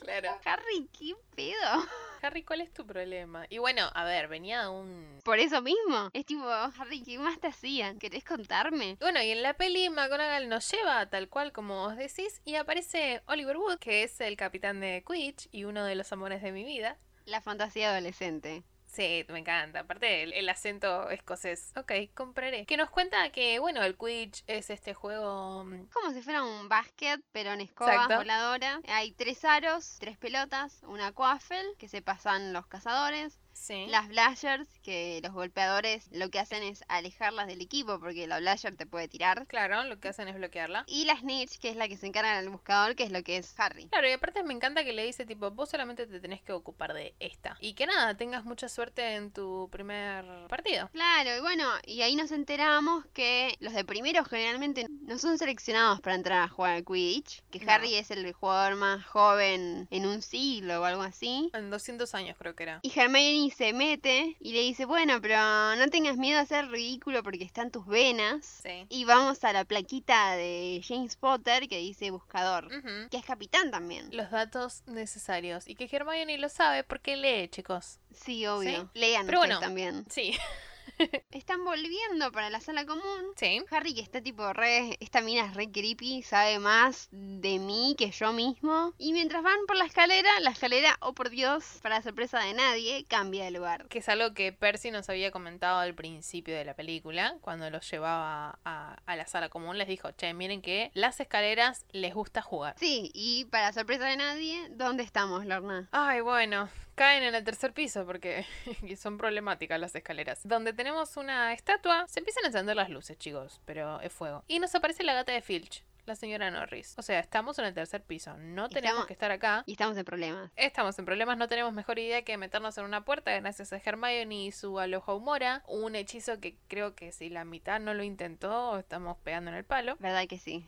Claro. Harry, ¿qué pedo? Harry, ¿cuál es tu problema? Y bueno, a ver, venía un... Por eso mismo. Es tipo, Harry, ¿qué más te hacían? ¿Querés contarme? Bueno, y en la peli McGonagall nos lleva tal cual como os decís y aparece Oliver Wood, que es el capitán de Quidditch y uno de los amores de mi vida. La fantasía adolescente. Sí, me encanta. Aparte, el, el acento escocés. Ok, compraré. Que nos cuenta que, bueno, el Quidditch es este juego. mm, Como si fuera un básquet, pero en escoba Exacto. voladora. Hay tres aros, tres pelotas, una quaffle que se pasan los cazadores, Sí. las blashers, que los golpeadores lo que hacen es alejarlas del equipo porque la blasher te puede tirar. Claro, lo que hacen es bloquearla. Y la snitch, que es la que se encarga del buscador, que es lo que es Harry. Claro, y aparte me encanta que le dice, tipo, vos solamente te tenés que ocupar de esta. Y que nada, tengas mucha suerte en tu primer partido. Claro, y bueno, y ahí nos enteramos que los de primero generalmente no son seleccionados para entrar a jugar al Quidditch, que No. Harry es el jugador más joven en un siglo o algo así. En 200 años creo que era. Y Hermione se mete y le dice, bueno, pero no tengas miedo a hacer ridículo porque están tus venas. Sí. Y vamos a la plaquita de James Potter que dice buscador, que es capitán también. Los datos necesarios. Y que Hermione lo sabe porque lee, chicos. Sí, obvio. Sí. Lean Pero ustedes bueno. también. Sí. Están volviendo para la sala común. Sí. Harry que está tipo re, esta mina es re creepy, sabe más de mí que yo mismo. Y mientras van por la escalera, la escalera, oh por Dios, para sorpresa de nadie, cambia de lugar. Que es algo que Percy nos había comentado al principio de la película, cuando los llevaba a, a la sala común, les dijo, che, miren que las escaleras les gusta jugar. Sí, y para sorpresa de nadie, ¿dónde estamos, Lorna? Ay, bueno, caen en el tercer piso porque son problemáticas las escaleras. Donde tenemos una estatua, se empiezan a encender las luces, chicos, pero es fuego. Y nos aparece la gata de Filch, la señora Norris. O sea, estamos en el tercer piso, no tenemos Estamos- que estar acá. Y estamos en problemas. Estamos en problemas, no tenemos mejor idea que meternos en una puerta gracias a Hermione y su aloja humora. Un hechizo que creo que si la mitad no lo intentó, estamos pegando en el palo. ¿Verdad que sí?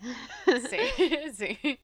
Sí, sí.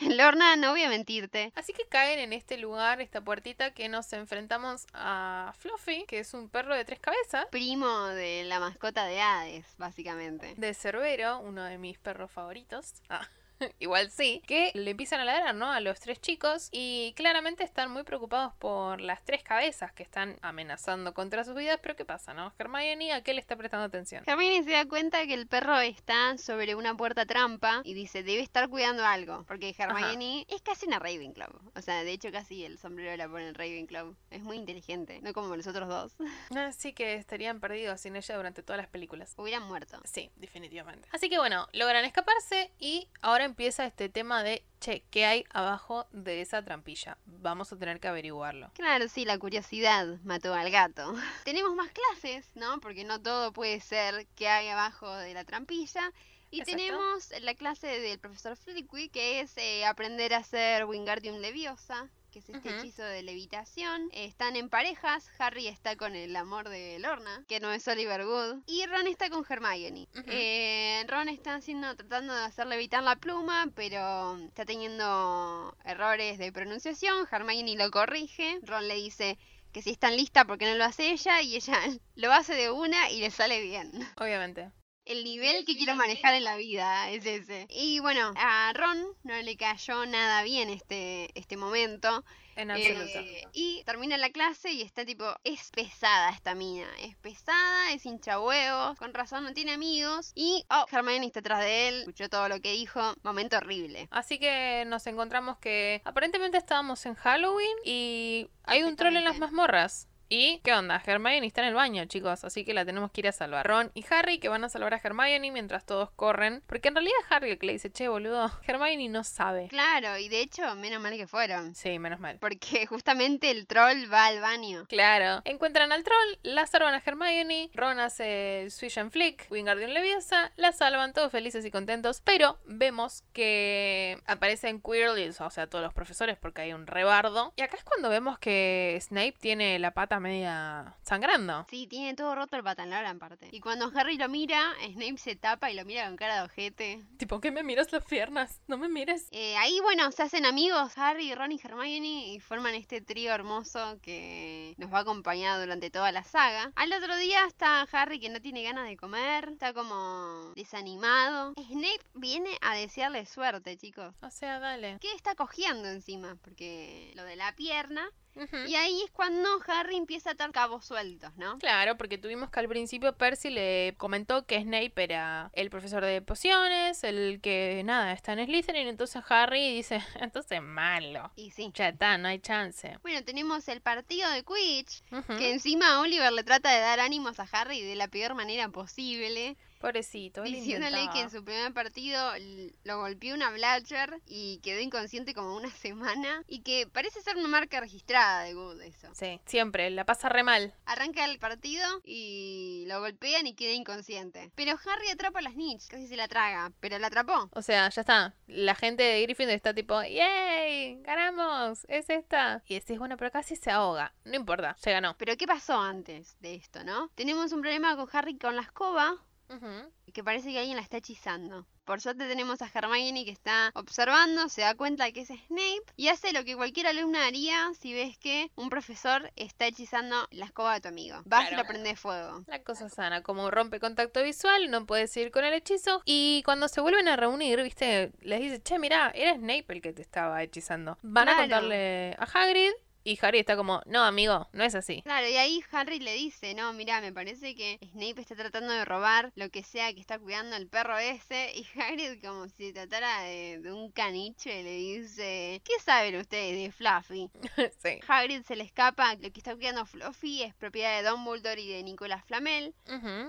Lorna, no voy a mentirte. Así que caen en este lugar, esta puertita, que nos enfrentamos a Fluffy, que es un perro de tres cabezas. Primo de la mascota de Hades, básicamente. De Cerbero, uno de mis perros favoritos. Ah, igual sí. Que le empiezan a ladrar, ¿no? A los tres chicos. Y claramente están muy preocupados por las tres cabezas que están amenazando contra sus vidas. Pero ¿qué pasa, no? Hermione, ¿a qué le está prestando atención? Hermione se da cuenta que el perro está sobre una puerta trampa y dice, debe estar cuidando algo. Porque Hermione es casi una Ravenclaw. O sea, de hecho casi el sombrero la pone en Ravenclaw. Es muy inteligente, no como los otros dos. Así que estarían perdidos sin ella durante todas las películas. Hubieran muerto. Sí, definitivamente. Así que bueno, logran escaparse y ahora empieza este tema de, che, ¿qué hay abajo de esa trampilla? Vamos a tener que averiguarlo. Claro, sí, la curiosidad mató al gato. Tenemos más clases, ¿no? Porque no todo puede ser que hay abajo de la trampilla. Y Exacto. tenemos la clase del profesor Flitwick, que es eh, aprender a hacer Wingardium Leviosa, que es este hechizo de levitación. Están en parejas. Harry está con el amor de Lorna, que no es Oliver Wood. Y Ron está con Hermione. Eh, Ron está haciendo, tratando de hacer levitar la pluma, pero está teniendo errores de pronunciación. Hermione lo corrige. Ron le dice que si está lista porque no lo hace ella y ella lo hace de una y le sale bien. Obviamente. El nivel que quiero manejar en la vida es ese. Y bueno, a Ron no le cayó nada bien este, este momento. En Eh, absoluto. y termina la clase y está tipo, es pesada esta mina. Es pesada, es hincha huevos, con razón no tiene amigos. Y, oh, Hermione está atrás de él, escuchó todo lo que dijo. Momento horrible. Así que nos encontramos que aparentemente estábamos en Halloween y hay un troll en las mazmorras. ¿Y qué onda? Hermione está en el baño, chicos, así que la tenemos que ir a salvar. Ron y Harry que van a salvar a Hermione mientras todos corren. Porque en realidad es Harry el que le dice, che, boludo, Hermione no sabe. Claro, y de hecho, menos mal que fueron. Sí, menos mal. Porque justamente el troll va al baño. Claro. Encuentran al troll, la salvan a Hermione, Ron hace el Swish and Flick, Wingardium Leviosa, la salvan todos felices y contentos, pero vemos que aparecen Quirrell, o sea, todos los profesores porque hay un rebardo. Y acá es cuando vemos que Snape tiene la pata media sangrando. Sí, tiene todo roto el pantalón en parte. Y cuando Harry lo mira, Snape se tapa y lo mira con cara de ojete. Tipo, ¿qué me miras las piernas? No me mires. Eh, ahí, bueno, se hacen amigos Harry, Ron y Hermione y forman este trío hermoso que nos va a acompañar durante toda la saga. Al otro día está Harry que no tiene ganas de comer, está como desanimado. Snape viene a desearle suerte, chicos. O sea, dale. ¿Qué está cogiendo encima? Porque lo de la pierna. Y ahí es cuando Harry empieza a atar cabos sueltos, ¿no? Claro, porque tuvimos que al principio Percy le comentó que Snape era el profesor de pociones, el que nada, está en Slytherin, entonces Harry dice, entonces malo. Y sí. Ya está, no hay chance. Bueno, tenemos el partido de Quidditch, que encima Oliver le trata de dar ánimos a Harry de la peor manera posible, Pobrecito, diciéndole que en su primer partido lo golpeó una Blatcher y quedó inconsciente como una semana y que parece ser una marca registrada de Good eso. Sí, siempre, la pasa re mal. Arranca el partido y lo golpean y queda inconsciente. Pero Harry atrapa a las Snitch, casi se la traga, pero la atrapó. O sea, ya está. La gente de Gryffindor está tipo, ¡Yay! ¡Ganamos! ¡Es esta! Y decís, bueno, pero casi se ahoga. No importa, se ganó. Pero ¿qué pasó antes de esto, no? Tenemos un problema con Harry con la escoba, Que parece que alguien la está hechizando. Por suerte tenemos a Hermione que está observando, se da cuenta que es Snape y hace lo que cualquier alumna haría si ves que un profesor está hechizando la escoba de tu amigo. Vas y Claro. la prendes fuego. La cosa sana, como rompe contacto visual, no puede seguir con el hechizo. Y cuando se vuelven a reunir, viste, les dice, che, mira, era Snape el que te estaba hechizando. Van a contarle a Hagrid. Y Harry está como, no, amigo, no es así. Claro, y ahí Harry le dice, no, mira, me parece que Snape está tratando de robar lo que sea que está cuidando el perro ese. Y Hagrid, como si se tratara de, de un caniche, le dice, ¿qué saben ustedes de Fluffy? sí. Hagrid se le escapa, lo que está cuidando Fluffy es propiedad de Dumbledore y de Nicolas Flamel.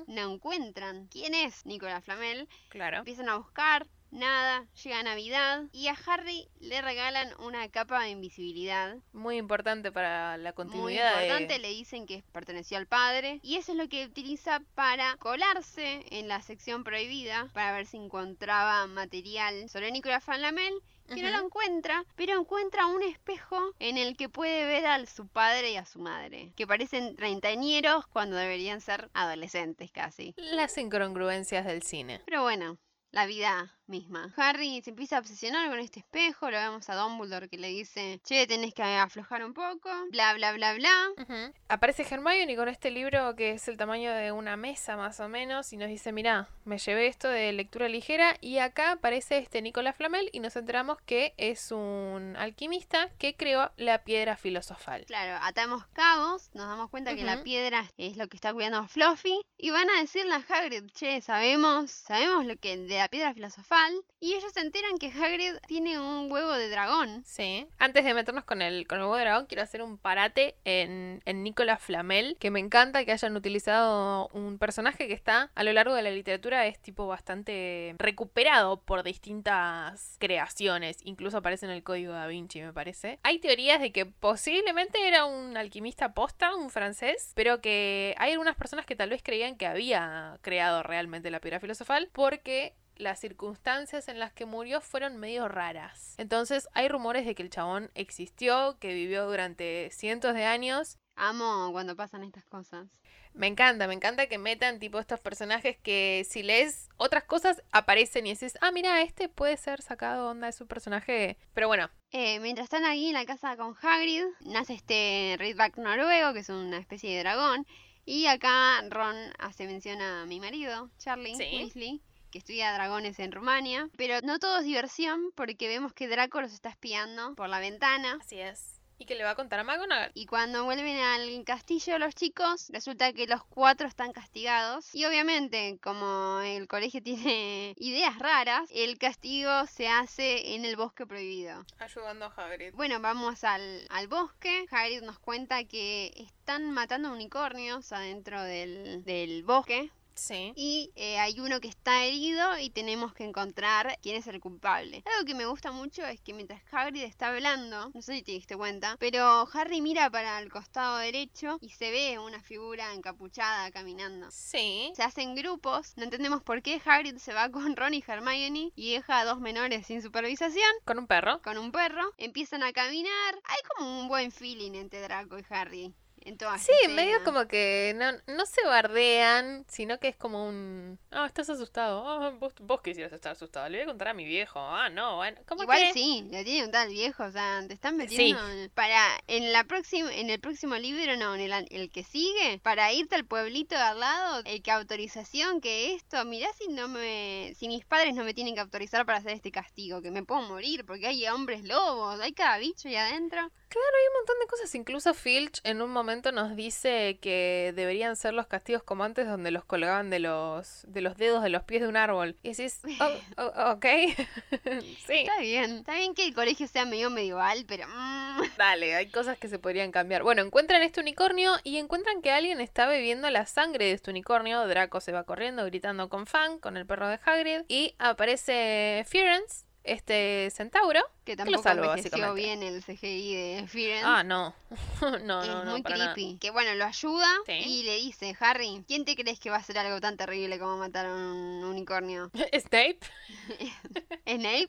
No encuentran quién es Nicolas Flamel. claro. Empiezan a buscar, nada, llega Navidad y a Harry le regalan una capa de invisibilidad. Muy importante para la Muy continuidad. de- importante, le dicen que perteneció al padre y eso es lo que utiliza para colarse en la sección prohibida para ver si encontraba material sobre Nicolas Flamel que no lo encuentra, pero encuentra un espejo en el que puede ver a su padre y a su madre, que parecen treintañeros cuando deberían ser adolescentes casi. Las incongruencias del cine. Pero bueno, la vida misma. Harry se empieza a obsesionar con este espejo, lo vemos a Dumbledore que le dice, che, tenés que aflojar un poco, bla, bla, bla, bla. Ujú. Aparece Hermione con este libro que es el tamaño de una mesa más o menos y nos dice, mira, me llevé esto de lectura ligera y acá aparece este Nicolás Flamel y nos enteramos que es un alquimista que creó la piedra filosofal. Claro, atamos cabos, nos damos cuenta que la piedra es lo que está cuidando a Fluffy y van a decirle a Hagrid, che, sabemos, sabemos lo que de la piedra filosofal y ellos se enteran que Hagrid tiene un huevo de dragón. Sí. Antes de meternos con el, con el huevo de dragón, quiero hacer un parate en, en Nicolás Flamel, que me encanta que hayan utilizado un personaje que está a lo largo de la literatura, es tipo bastante recuperado por distintas creaciones, incluso aparece en el Código da Vinci, me parece. Hay teorías de que posiblemente era un alquimista posta, un francés, pero que hay algunas personas que tal vez creían que había creado realmente la piedra filosofal, porque las circunstancias en las que murió fueron medio raras. Entonces hay rumores de que el chabón existió, que vivió durante cientos de años. Amo cuando pasan estas cosas. Me encanta, me encanta que metan tipo estos personajes que si lees otras cosas aparecen y dices, ah, mira, este puede ser sacado onda de su personaje. Pero bueno, Eh, mientras están aquí en la casa con Hagrid, nace este Ridback noruego, que es una especie de dragón. Y acá Ron hace mención a mi marido, Charlie Sí. Weasley, que estudia dragones en Rumania. Pero no todo es diversión, porque vemos que Draco los está espiando por la ventana. así es. ¿Y que le va a contar a McGonagall? Y cuando vuelven al castillo los chicos, resulta que los cuatro están castigados. Y obviamente, como el colegio tiene ideas raras, el castigo se hace en el bosque prohibido. Ayudando a Hagrid. Bueno, vamos al, al bosque. Hagrid nos cuenta que están matando unicornios adentro del, del bosque. Sí. Y eh, hay uno que está herido y tenemos que encontrar quién es el culpable. Algo que me gusta mucho es que mientras Hagrid está hablando, no sé si te diste cuenta, pero Harry mira para el costado derecho y se ve una figura encapuchada caminando. Sí. Se hacen grupos, no entendemos por qué Hagrid se va con Ron y Hermione y deja a dos menores sin supervisación Con un perro. con un perro, empiezan a caminar. Hay como un buen feeling entre Draco y Harry. En Sí, esta medio como que no, no se bardean, sino que es como un... Ah, estás asustado. Ah, vos, vos quisieras estar asustado. Le voy a contar a mi viejo. Ah, no, bueno. ¿Cómo Igual que? sí, le tiene que contar al viejo, o sea, te están metiendo en- para en la próxima en el próximo libro no, en el, el que sigue, para irte al pueblito de al lado, el que autorización que esto, mirá si no me si mis padres no me tienen que autorizar para hacer este castigo, que me puedo morir porque hay hombres lobos, hay cada bicho ahí adentro. Hay un montón de cosas. Incluso Filch en un momento nos dice que deberían ser los castigos como antes, donde los colgaban de los, de los dedos de los pies de un árbol. Y decís, oh, oh, ok. sí. Está bien, está bien que el colegio sea medio medieval, pero mm, Dale, hay cosas que se podrían cambiar. Bueno, encuentran este unicornio y encuentran que alguien está bebiendo la sangre de este unicornio. Draco se va corriendo gritando con Fang, con el perro de Hagrid. Y aparece Firenze, este centauro. que lo tampoco salvo, envejeció básicamente. bien el CGI de Firenze. Ah, no. no, es no, muy para nada. creepy. Que bueno, lo ayuda Sí. y le dice, Harry, ¿quién te crees que va a hacer algo tan terrible como matar a un unicornio? Snape. Snape.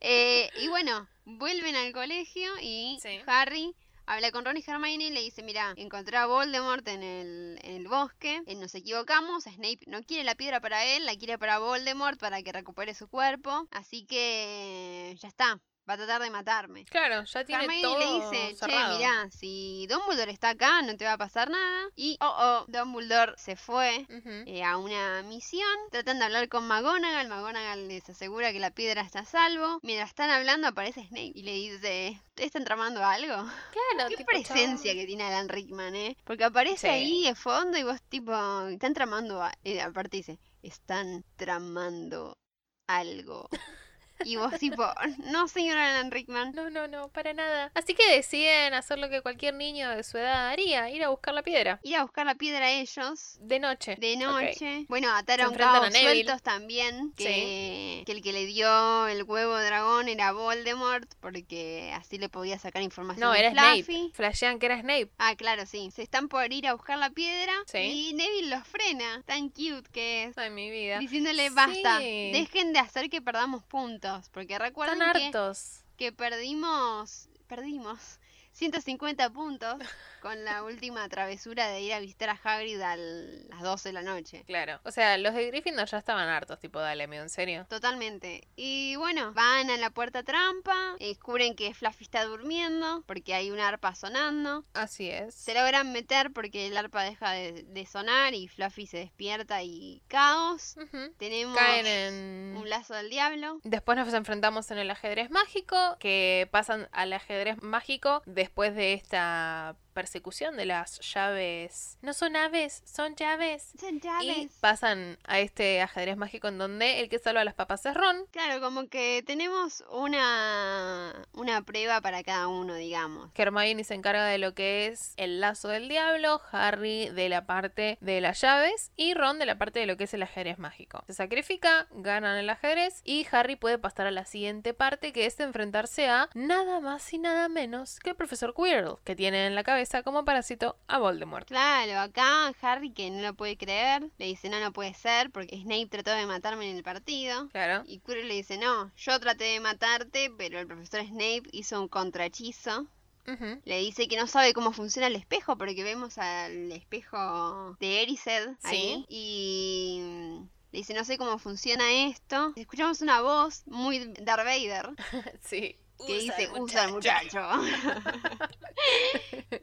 Eh, y bueno, vuelven al colegio y Sí. Harry habla con Ron y Hermione y le dice, mira, encontré a Voldemort en el, en el bosque, eh, nos equivocamos, Snape no quiere la piedra para él, la quiere para Voldemort para que recupere su cuerpo, así que ya está, va a tratar de matarme. Claro, ya tiene Hermione todo le dice, cerrado. che, mirá, si Dumbledore está acá no te va a pasar nada. Y, oh, oh, Dumbledore se fue eh, a una misión. Tratan de hablar con McGonagall. McGonagall les asegura que la piedra está a salvo. Mientras están hablando aparece Snape y le dice, ¿ustedes están tramando algo? Claro, Qué tipo, presencia que tiene Alan Rickman, ¿eh? Porque aparece Sí. ahí de fondo y vos tipo, están tramando, a- eh, aparte dice, están tramando algo. Y vos tipo, no señor Alan Rickman. No, no, no, para nada. Así que deciden hacer lo que cualquier niño de su edad haría, ir a buscar la piedra. Ir a buscar la piedra a ellos. De noche. De noche. Bueno, ataron cabos sueltos también. Que, que el que le dio el huevo dragón era Voldemort. Porque así le podía sacar información No, era Fluffy. Snape. Flashean que era Snape. Ah, claro, sí. Se están por ir a buscar la piedra. Sí. Y Neville los frena. Tan cute que es. Ay, mi vida. Diciéndole basta. Sí. Dejen de hacer que perdamos puntos. Porque recuerden Están que, hartos. que perdimos. Perdimos. 150 puntos con la última travesura de ir a visitar a Hagrid a las 12 de la noche. Claro. O sea, los de Gryffindor ya estaban hartos, tipo, dale, amigo, en serio. Totalmente. Y bueno, van a la puerta trampa, descubren que Fluffy está durmiendo porque hay una arpa sonando. Así es. Se logran meter porque el arpa deja de, de sonar y Fluffy se despierta y caos. Tenemos Caen en... un lazo del diablo. Después nos enfrentamos en el ajedrez mágico, que pasan al ajedrez mágico después de esta persecución de las llaves. No son aves, son llaves. Son Y llaves. pasan a este ajedrez mágico en donde el que salva a las papas es Ron. Claro, como que tenemos una, una prueba para cada uno, digamos. Hermione se encarga de lo que es el lazo del diablo, Harry de la parte de las llaves y Ron de la parte de lo que es el ajedrez mágico. Se sacrifica, ganan el ajedrez y Harry puede pasar a la siguiente parte que es enfrentarse a nada más y nada menos que el profesor Quirrell, que tiene en la cabeza como parásito a Voldemort. Claro, acá Harry que no lo puede creer, le dice no, no puede ser porque Snape trató de matarme en el partido. Claro. Y Quirrell le dice no, yo traté de matarte, pero el profesor Snape hizo un contrahechizo. Ujú. Le dice que no sabe cómo funciona el espejo porque vemos al espejo de Erised ahí. Y mm, le dice no sé cómo funciona esto. Escuchamos una voz muy Darth Vader Sí. Que dice usa al muchacho.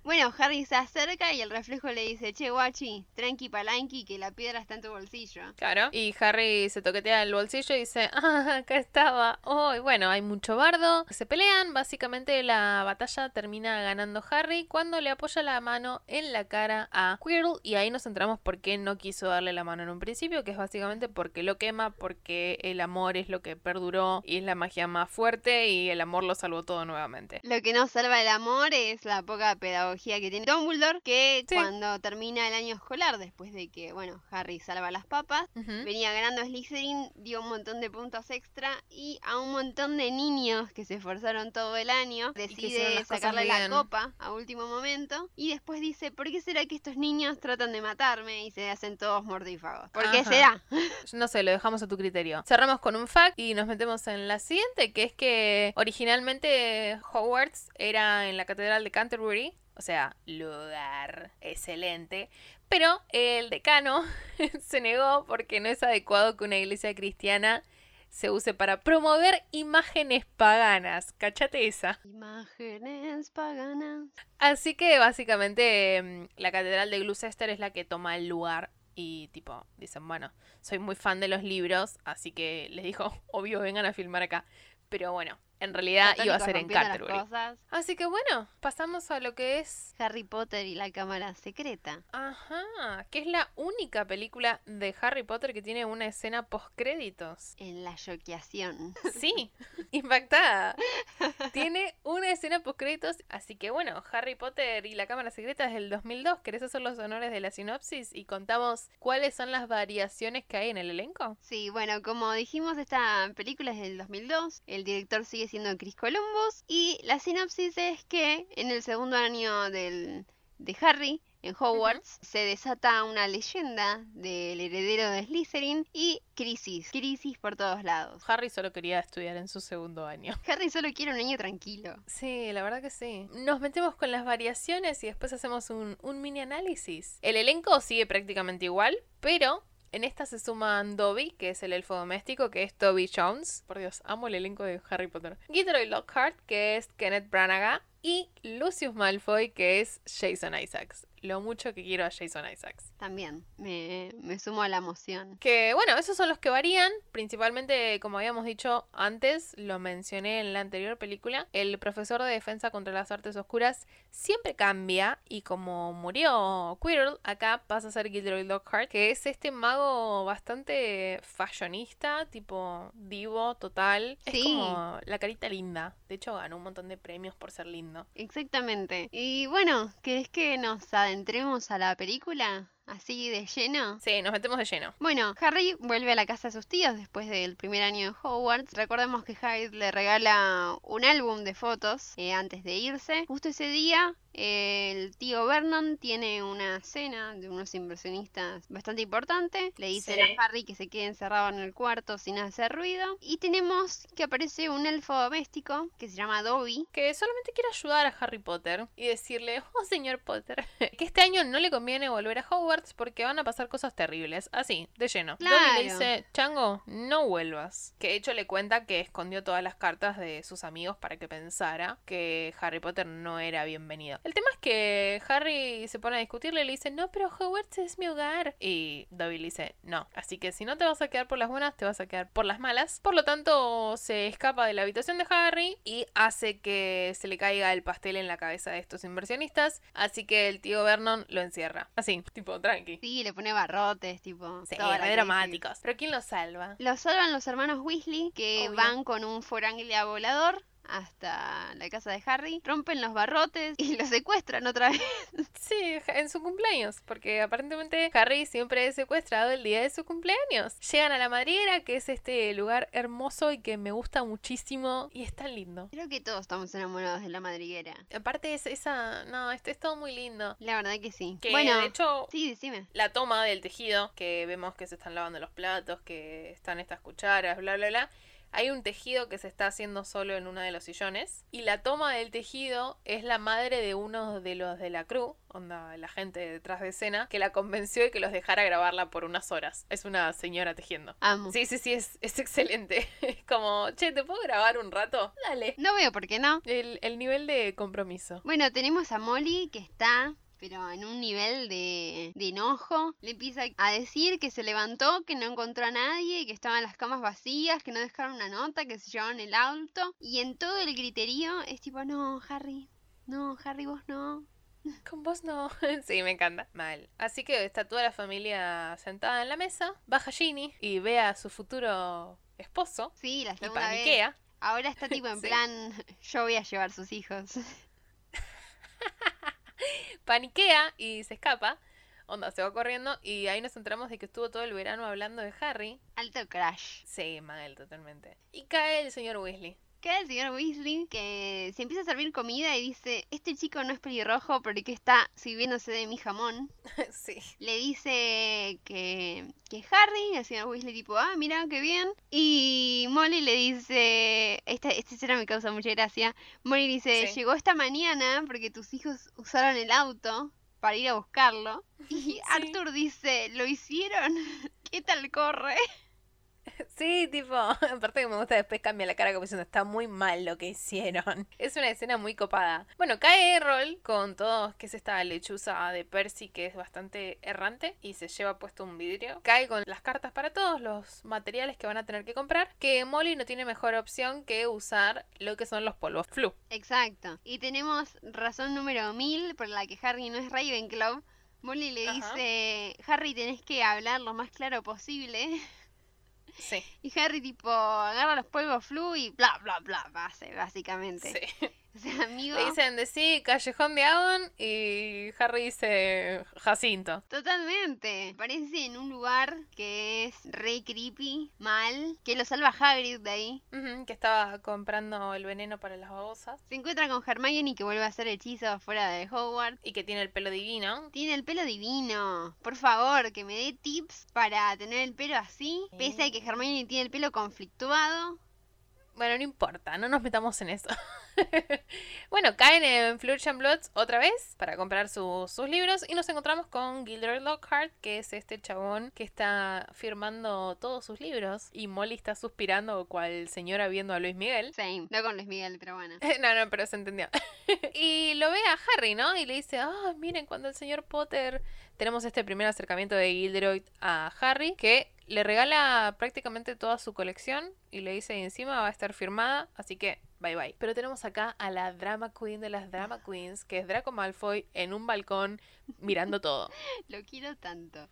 bueno, Harry se acerca y el reflejo le dice, che guachi, tranqui palanqui que la piedra está en tu bolsillo. Claro. Y Harry se toquetea el bolsillo y dice, ah, acá estaba. Oh, y bueno, hay mucho bardo. Se pelean. Básicamente la batalla termina ganando Harry cuando le apoya la mano en la cara a Quirrell. Y ahí nos enteramos por qué no quiso darle la mano en un principio, que es básicamente porque lo quema, porque el amor es lo que perduró y es la magia más fuerte y el amor lo salvó todo nuevamente. Lo que no salva el amor es la poca pedagogía que tiene Dumbledore, que Sí. cuando termina el año escolar, después de que, bueno, Harry salva las papas, venía ganando Slytherin, dio un montón de puntos extra y a un montón de niños que se esforzaron todo el año, decide sacarle la copa a último momento y después dice, ¿por qué será que estos niños tratan de matarme y se hacen todos mordífagos? ¿Por qué Ajá. será? No sé, lo dejamos a tu criterio. Cerramos con un fact y nos metemos en la siguiente, que es que originalmente Hogwarts era en la Catedral de Canterbury, o sea, lugar excelente, pero el decano se negó porque no es adecuado que una iglesia cristiana se use para promover imágenes paganas. Cachate esa. Imágenes paganas. Así que básicamente mm, la catedral de Gloucester es la que toma el lugar y tipo dicen, bueno, soy muy fan de los libros, así que les dijo, obvio, vengan a filmar acá. Pero bueno, en realidad iba a ser en Canterbury. cosas. Así que bueno, pasamos a lo que es... Harry Potter y la cámara secreta. Ajá, que es la única película de Harry Potter que tiene una escena post-créditos. En la choqueación. Sí, impactada. Tiene una escena post-créditos, así que bueno, Harry Potter y la Cámara Secreta es del 2002. ¿Querés hacer los honores de la sinopsis y contamos cuáles son las variaciones que hay en el elenco? Sí, bueno, como dijimos, esta película es del 2002. El director sigue siendo Chris Columbus. Y la sinopsis es que en el segundo año del, de Harry, en Hogwarts, se desata una leyenda del heredero de Slytherin y crisis. Crisis por todos lados. Harry solo quería estudiar en su segundo año. Harry solo quiere un año tranquilo. Sí, la verdad que sí. Nos metemos con las variaciones y después hacemos un, un mini análisis. El elenco sigue prácticamente igual, pero en esta se suman Dobby, que es el elfo doméstico, que es Toby Jones. Por Dios, amo el elenco de Harry Potter. Gilderoy Lockhart, que es Kenneth Branagh. Y Lucius Malfoy, que es Jason Isaacs. Lo mucho que quiero a Jason Isaacs. También me, me sumo a la emoción. Que bueno, esos son los que varían. Principalmente, como habíamos dicho antes, lo mencioné en la anterior película. El profesor de defensa contra las artes oscuras siempre cambia. Y como murió Quirrell, acá pasa a ser Gilderoy Lockhart, que es este mago bastante fashionista, tipo divo total. Es como la carita linda. De hecho, ganó un montón de premios por ser lindo. Exactamente. Y bueno, ¿querés que nos adentremos a la película? Así de lleno. Sí, nos metemos de lleno. Bueno, Harry vuelve a la casa de sus tíos después del primer año de Hogwarts. Recordemos que Harry le regala un álbum de fotos eh, antes de irse. Justo ese día, eh, el tío Vernon tiene una cena de unos inversionistas bastante importante. Le dicen Sí. a Harry que se quede encerrado en el cuarto sin hacer ruido. Y tenemos que aparece un elfo doméstico que se llama Dobby. que solamente quiere ayudar a Harry Potter y decirle, oh señor Potter, que este año no le conviene volver a Hogwarts porque van a pasar cosas terribles. Así, de lleno. Dobby le Claro. dice, Chango, no vuelvas. Que de hecho le cuenta que escondió todas las cartas de sus amigos para que pensara que Harry Potter no era bienvenido. El tema es que Harry se pone a discutirle y le dice, no, pero Hogwarts es mi hogar. Y Dobby le dice, no. Así que si no te vas a quedar por las buenas, te vas a quedar por las malas. Por lo tanto, se escapa de la habitación de Harry y hace que se le caiga el pastel en la cabeza de estos inversionistas. Así que el tío Vernon lo encierra. Así, tipo, tranqui. Sí, le pone barrotes, tipo. Sí, re dramáticos. Pero ¿quién lo salva? Lo salvan los hermanos Weasley, que Obvio. van con un foránguila volador hasta la casa de Harry, rompen los barrotes y lo secuestran otra vez. Sí, en su cumpleaños, porque aparentemente Harry siempre es secuestrado el día de su cumpleaños. Llegan a la madriguera, que es este lugar hermoso y que me gusta muchísimo y es tan lindo. Creo que todos estamos enamorados de la madriguera. Aparte es esa, no, este es todo muy lindo. La verdad que sí. Que bueno, de hecho sí, decime. la toma del tejido, que vemos que se están lavando los platos, que están estas cucharas, bla, bla, bla. Hay un tejido que se está haciendo solo en uno de los sillones. Y la toma del tejido es la madre de uno de los de la crew, onda, la gente detrás de escena, que la convenció de que los dejara grabarla por unas horas. Es una señora tejiendo. Amo. Sí, sí, sí, es, es excelente. Es como, che, ¿te puedo grabar un rato? Dale. No veo por qué no. El, el nivel de compromiso. Bueno, tenemos a Molly que está, pero en un nivel de, de enojo. Le empieza a decir que se levantó, que no encontró a nadie, que estaban las camas vacías, que no dejaron una nota, que se llevaron el auto. Y en todo el griterío es tipo, no, Harry, no, Harry, vos no. Con vos no. sí, me encanta. Mal. Así que está toda la familia sentada en la mesa. Baja Ginny y ve a su futuro esposo. Sí, la Y segunda vez. paniquea. Ahora está tipo en Sí. plan, yo voy a llevar sus hijos. Paniquea y se escapa. Onda, se va corriendo. Y ahí nos enteramos de que estuvo todo el verano hablando de Harry. Alto crash. Sí, mal, totalmente. Y cae el señor Weasley. Queda el señor Weasley que se empieza a servir comida y dice, este chico no es pelirrojo porque está sirviéndose de mi jamón. sí. Le dice que, que Harry, el señor Weasley tipo, ah, mira, qué bien. Y Molly le dice, esta, esta escena me causa mucha gracia, Molly dice, Sí. llegó esta mañana porque tus hijos usaron el auto para ir a buscarlo. Y Arthur dice, ¿lo hicieron? ¿Qué tal corre? Sí, tipo, aparte que me gusta después cambia la cara como diciendo está muy mal lo que hicieron. Es una escena muy copada. Bueno, cae Errol con todo, que es esta lechuza de Percy que es bastante errante y se lleva puesto un vidrio. Cae con las cartas para todos los materiales que van a tener que comprar. Que Molly no tiene mejor opción que usar lo que son los polvos flu. Exacto. Y tenemos razón número mil por la que Harry no es Ravenclaw. Molly le Ajá. dice, Harry tenés que hablar lo más claro posible. Sí, Y Harry tipo agarra los polvos flu y bla bla bla, básicamente. sí. O sea, amigo, Le dicen de sí, Callejón de Avon y Harry dice Jacinto. totalmente. Aparece en un lugar que es re creepy, mal, que lo salva Hagrid de ahí. Que estaba comprando el veneno para las babosas Se encuentra con Hermione que vuelve a hacer hechizos afuera de Hogwarts. y que tiene el pelo divino. Tiene el pelo divino. Por favor, que me dé tips para tener el pelo así. Pese a que Hermione tiene el pelo conflictuado. Bueno, no importa, no nos metamos en eso. bueno, caen en Flourish and Bloods otra vez para comprar su- sus libros y nos encontramos con Gilderoy Lockhart, que es este chabón que está firmando todos sus libros y Molly está suspirando cual señora viendo a Luis Miguel. Same. No con Luis Miguel, pero bueno. No, no, pero se entendió. y lo ve a Harry, ¿no? Y le dice, ah, miren, cuando el señor Potter... Tenemos este primer acercamiento de Gilderoy a Harry, que le regala prácticamente toda su colección y le dice, y encima va a estar firmada, así que bye bye. Pero tenemos acá a la drama queen de las drama queens, que es Draco Malfoy, en un balcón mirando todo. Lo quiero tanto.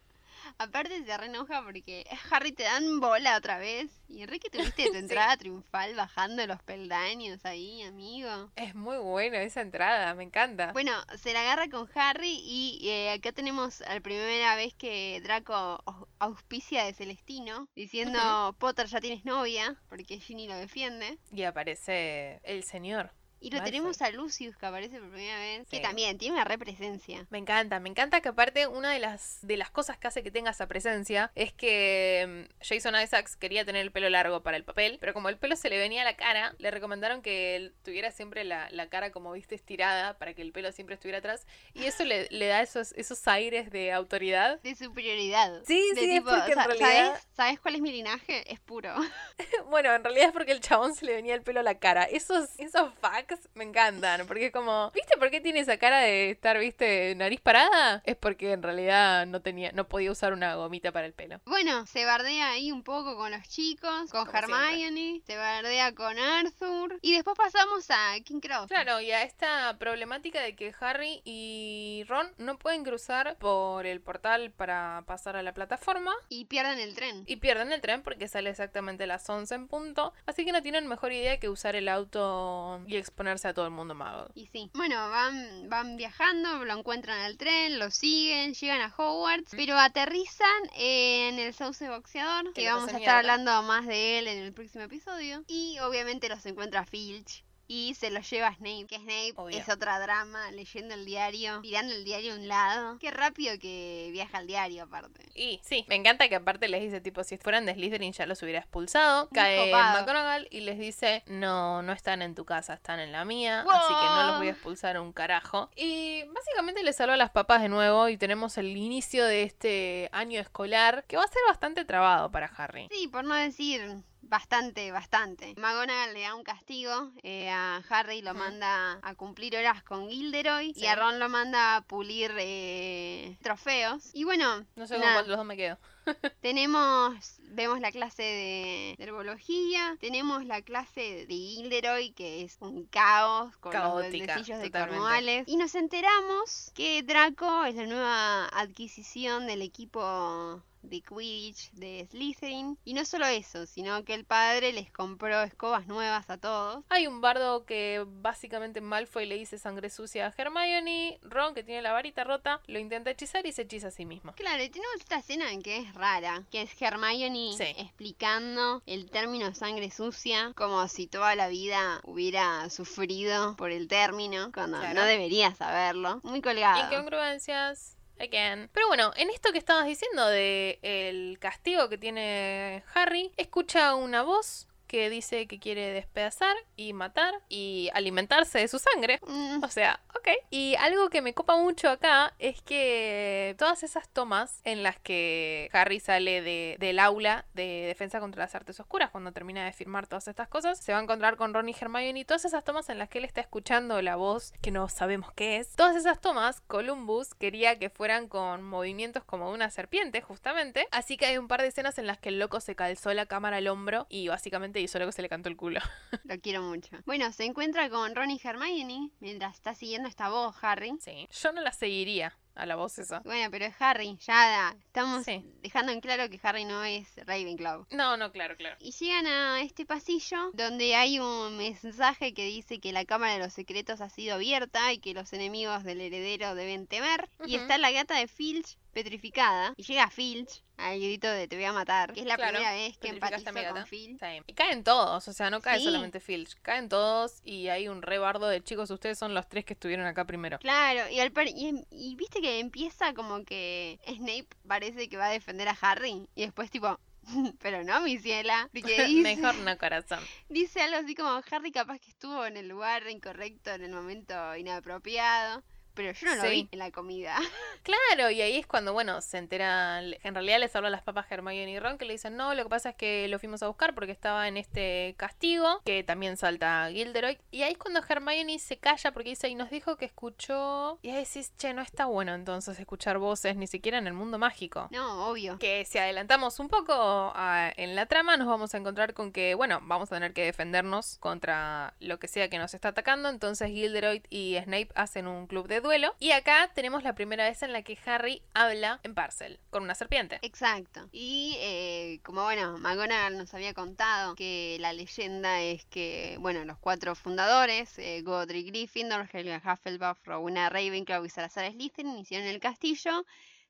Aparte se reenoja porque Harry te dan bola otra vez. Y Enrique tuviste tu Sí. entrada triunfal bajando los peldaños ahí, amigo. Es muy buena esa entrada, me encanta. Bueno, se la agarra con Harry y eh, acá tenemos la primera vez que Draco au- auspicia de Celestino, diciendo Potter ya tienes novia, porque Ginny lo defiende. Y aparece el señor. Y lo tenemos a Lucius que aparece por primera vez, que Sí. también tiene una represencia. Me encanta, me encanta que aparte una de las, de las cosas que hace que tenga esa presencia es que mm, Jason Isaacs quería tener el pelo largo para el papel, pero como el pelo se le venía a la cara, le recomendaron que él tuviera siempre la, la cara como viste estirada para que el pelo siempre estuviera atrás y eso le, le da esos, esos aires de autoridad. De superioridad. Sí, De sí, es porque en realidad- ¿sabes, ¿Sabes cuál es mi linaje? Es puro. Bueno, en realidad es porque el chabón se le venía el pelo a la cara. Esos, esos facts me encantan, porque es como, ¿viste por qué tiene esa cara de estar, viste, nariz parada? Es porque en realidad no tenía, no podía usar una gomita para el pelo. Bueno, se bardea ahí un poco con los chicos, con Como Hermione, se bardea con Arthur. Y después pasamos a King Cross. Claro, y a esta problemática de que Harry y Ron no pueden cruzar por el portal para pasar a la plataforma. Y pierden el tren. Y pierden el tren porque sale exactamente a las 11 en punto. Así que no tienen mejor idea que usar el auto y exponerse a todo el mundo mago. Y sí. Bueno, van, van viajando, lo encuentran en el tren, lo siguen, llegan a Hogwarts, pero aterrizan en el sauce boxeador, Que vamos a estar mierda. hablando más de él en el próximo episodio. Y obviamente los encuentra Filch. Y se los lleva a Snape, que Snape Obvio. es otra drama, leyendo el diario, tirando el diario a un lado. Qué rápido que viaja el diario aparte. Y sí, me encanta que aparte les dice tipo si fueran de Slytherin ya los hubiera expulsado. Cae copado. McGonagall y les dice no, no están en tu casa, están en la mía, así que no los voy a expulsar un carajo. Y básicamente les salva a las papas de nuevo y tenemos el inicio de este año escolar que va a ser bastante trabado para Harry. Sí, por no decir bastante, bastante. McGonagall le da un castigo, eh, a Harry lo manda a cumplir horas con Gilderoy Sí. y a Ron lo manda a pulir eh, trofeos. Y bueno, No sé con nada, cuál de los dos me quedo. tenemos, vemos la clase de, de herbología, tenemos la clase de Gilderoy que es un caos con Caótica, los de. Cornualles. Y nos enteramos que Draco es la nueva adquisición del equipo de Quidditch de Slytherin. Y no solo eso, sino que el padre les compró escobas nuevas a todos. Hay un bardo que básicamente Malfoy le dice sangre sucia a Hermione. Ron, que tiene la varita rota, lo intenta hechizar y se hechiza a sí mismo. Claro, y tenemos esta escena en que es rara, que es Hermione Sí. explicando el término sangre sucia, como si toda la vida hubiera sufrido por el término, cuando Claro. no debería saberlo. Muy colgado. Incongruencias. Again. Pero bueno, en esto que estabas diciendo de el castigo que tiene Harry, escucha una voz que dice que quiere despedazar y matar y alimentarse de su sangre. Mm, O sea, ok. Y algo que me copa mucho acá es que todas esas tomas en las que Harry sale de- del aula de defensa contra las artes oscuras, cuando termina de firmar todas estas cosas, se va a encontrar con Ron y Hermione. Y todas esas tomas en las que él está escuchando la voz que no sabemos qué es. Todas esas tomas, Columbus quería que fueran con movimientos como de una serpiente, justamente. Así que hay un par de escenas en las que el loco se calzó la cámara al hombro y básicamente hizo lo que se le cantó el culo. lo quiero mucho. Bueno, se encuentra con Ron y Hermione mientras está siguiendo esta voz, Harry. Sí. Yo no la seguiría a la voz esa. Bueno, pero es Harry, ya estamos Sí. dejando en claro que Harry no es Ravenclaw. No, no, claro, claro. Y llegan a este pasillo donde hay un mensaje que dice que la cámara de los secretos ha sido abierta y que los enemigos del heredero deben temer. Y está la gata de Filch petrificada. Y llega Filch al grito de te voy a matar. Que es la Claro, primera vez que mi con. Filch. Sí. Y caen todos, o sea, no cae Sí. solamente Filch, caen todos y hay un rebardo de chicos, ustedes son los tres que estuvieron acá primero. Claro, y, al par- y, y viste que empieza como que Snape parece que va a defender a Harry. Y después tipo... Pero no, mi ciela. Dice, Mejor no corazón. Dice algo así como Harry capaz que estuvo en el lugar incorrecto en el momento inapropiado. Pero yo no lo Sí. vi en la comida. Claro, y ahí es cuando, bueno, se entera, en realidad les habla a las papas Hermione y Ron que le dicen, no, lo que pasa es que lo fuimos a buscar porque estaba en este castigo, que también salta Gilderoy, y ahí es cuando Hermione se calla porque dice, y nos dijo que escuchó, y ahí decís, che, no está bueno entonces escuchar voces, ni siquiera en el mundo mágico. No, obvio. Que si adelantamos un poco a- en la trama, nos vamos a encontrar con que, bueno, vamos a tener que defendernos contra lo que sea que nos está atacando. Entonces Gilderoy y Snape hacen un club de duelo. Y acá tenemos la primera vez en la que Harry habla en Parcel con una serpiente. Exacto. Y eh, como bueno, McGonagall nos había contado que la leyenda es que, bueno, los cuatro fundadores, eh, Godric Gryffindor, Helga Hufflepuff, Rowena Ravenclaw y Salazar Slytherin, hicieron el castillo.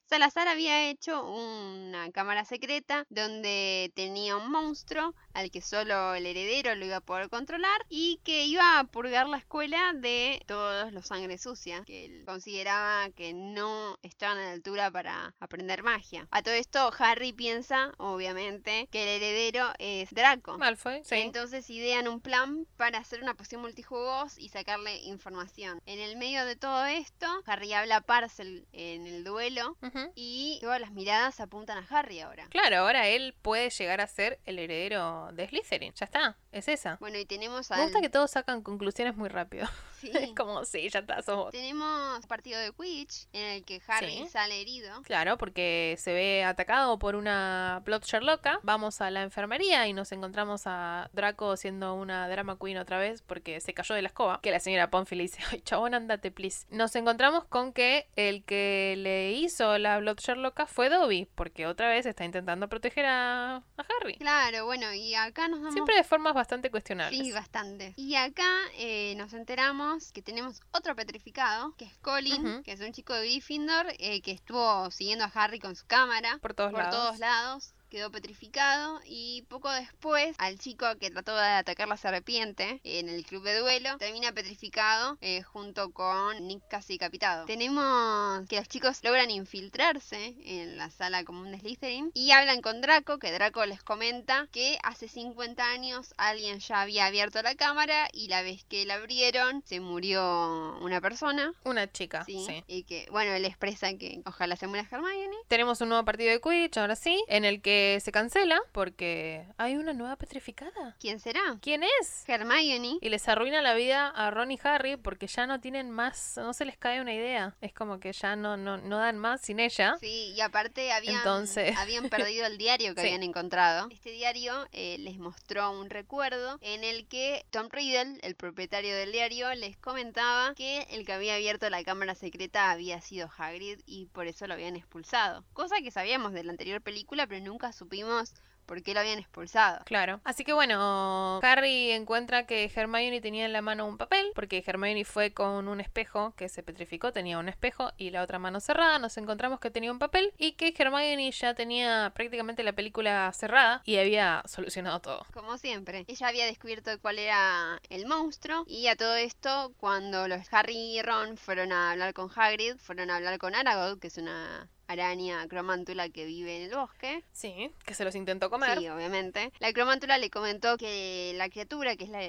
Salazar había hecho una cámara secreta donde tenía un monstruo al que solo el heredero lo iba a poder controlar y que iba a purgar la escuela de todos los sangre sucia, que él consideraba que no estaban a la altura para aprender magia. A todo esto, Harry piensa, obviamente, que el heredero es Draco. Malfoy, sí. Entonces idean un plan para hacer una poción multijugos y sacarle información. En el medio de todo esto, Harry habla a Parcel en el duelo Y todas las miradas apuntan a Harry ahora. Claro, ahora él puede llegar a ser el heredero de Slytherin. Ya está, es esa. Bueno, y tenemos Me al... gusta que todos sacan conclusiones muy rápido. Sí. Es como, sí, ya está, sos vos. Tenemos partido de Quidditch en el que Harry Sí. sale herido. Claro, porque se ve atacado por una Bloodshot loca. Vamos a la enfermería y nos encontramos a Draco siendo una drama queen otra vez porque se cayó de la escoba. Que la señora Pomfrey le dice, ay, chabón, andate, please. Nos encontramos con que el que le hizo la Bloodshot loca fue Dobby, porque otra vez está intentando proteger a, a Harry. Claro, bueno, y acá nos damos Siempre de formas bastante cuestionables. Sí, bastante. Y acá eh, nos enteramos que tenemos otro petrificado, que es Colin, que es un chico de Gryffindor eh, que estuvo siguiendo a Harry con su cámara Por todos por lados. todos lados. Quedó petrificado y poco después al chico que trató de atacar la serpiente en el club de duelo termina petrificado eh, junto con Nick casi decapitado. Tenemos que los chicos logran infiltrarse en la sala común de Slytherin y hablan con Draco, que Draco les comenta que hace 50 años alguien ya había abierto la cámara y la vez que la abrieron se murió una persona. Una chica, Sí, sí. y que, bueno, él expresa que ojalá se muera Hermione. Tenemos un nuevo partido de Quidditch, ahora sí, en el que se cancela porque hay una nueva petrificada. ¿Quién será? ¿Quién es? Hermione. Y les arruina la vida a Ron y Harry porque ya no tienen más, no se les cae una idea. Es como que ya no, no, no dan más sin ella. Sí, y aparte habían, Entonces- habían perdido el diario que Sí. habían encontrado. Este diario eh, les mostró un recuerdo en el que Tom Riddle, el propietario del diario, les comentaba que el que había abierto la cámara secreta había sido Hagrid y por eso lo habían expulsado. Cosa que sabíamos de la anterior película, pero nunca supimos por qué lo habían expulsado. Claro. Así que bueno, Harry encuentra que Hermione tenía en la mano un papel, porque Hermione fue con un espejo que se petrificó, tenía un espejo y la otra mano cerrada. Nos encontramos que tenía un papel y que Hermione ya tenía prácticamente la película cerrada y había solucionado todo. Como siempre, ella había descubierto cuál era el monstruo y a todo esto, cuando los Harry y Ron fueron a hablar con Hagrid, fueron a hablar con Aragog, que es una araña cromántula que vive en el bosque. Sí, que se los intentó comer. Sí, obviamente. La cromántula le comentó que la criatura, que es la,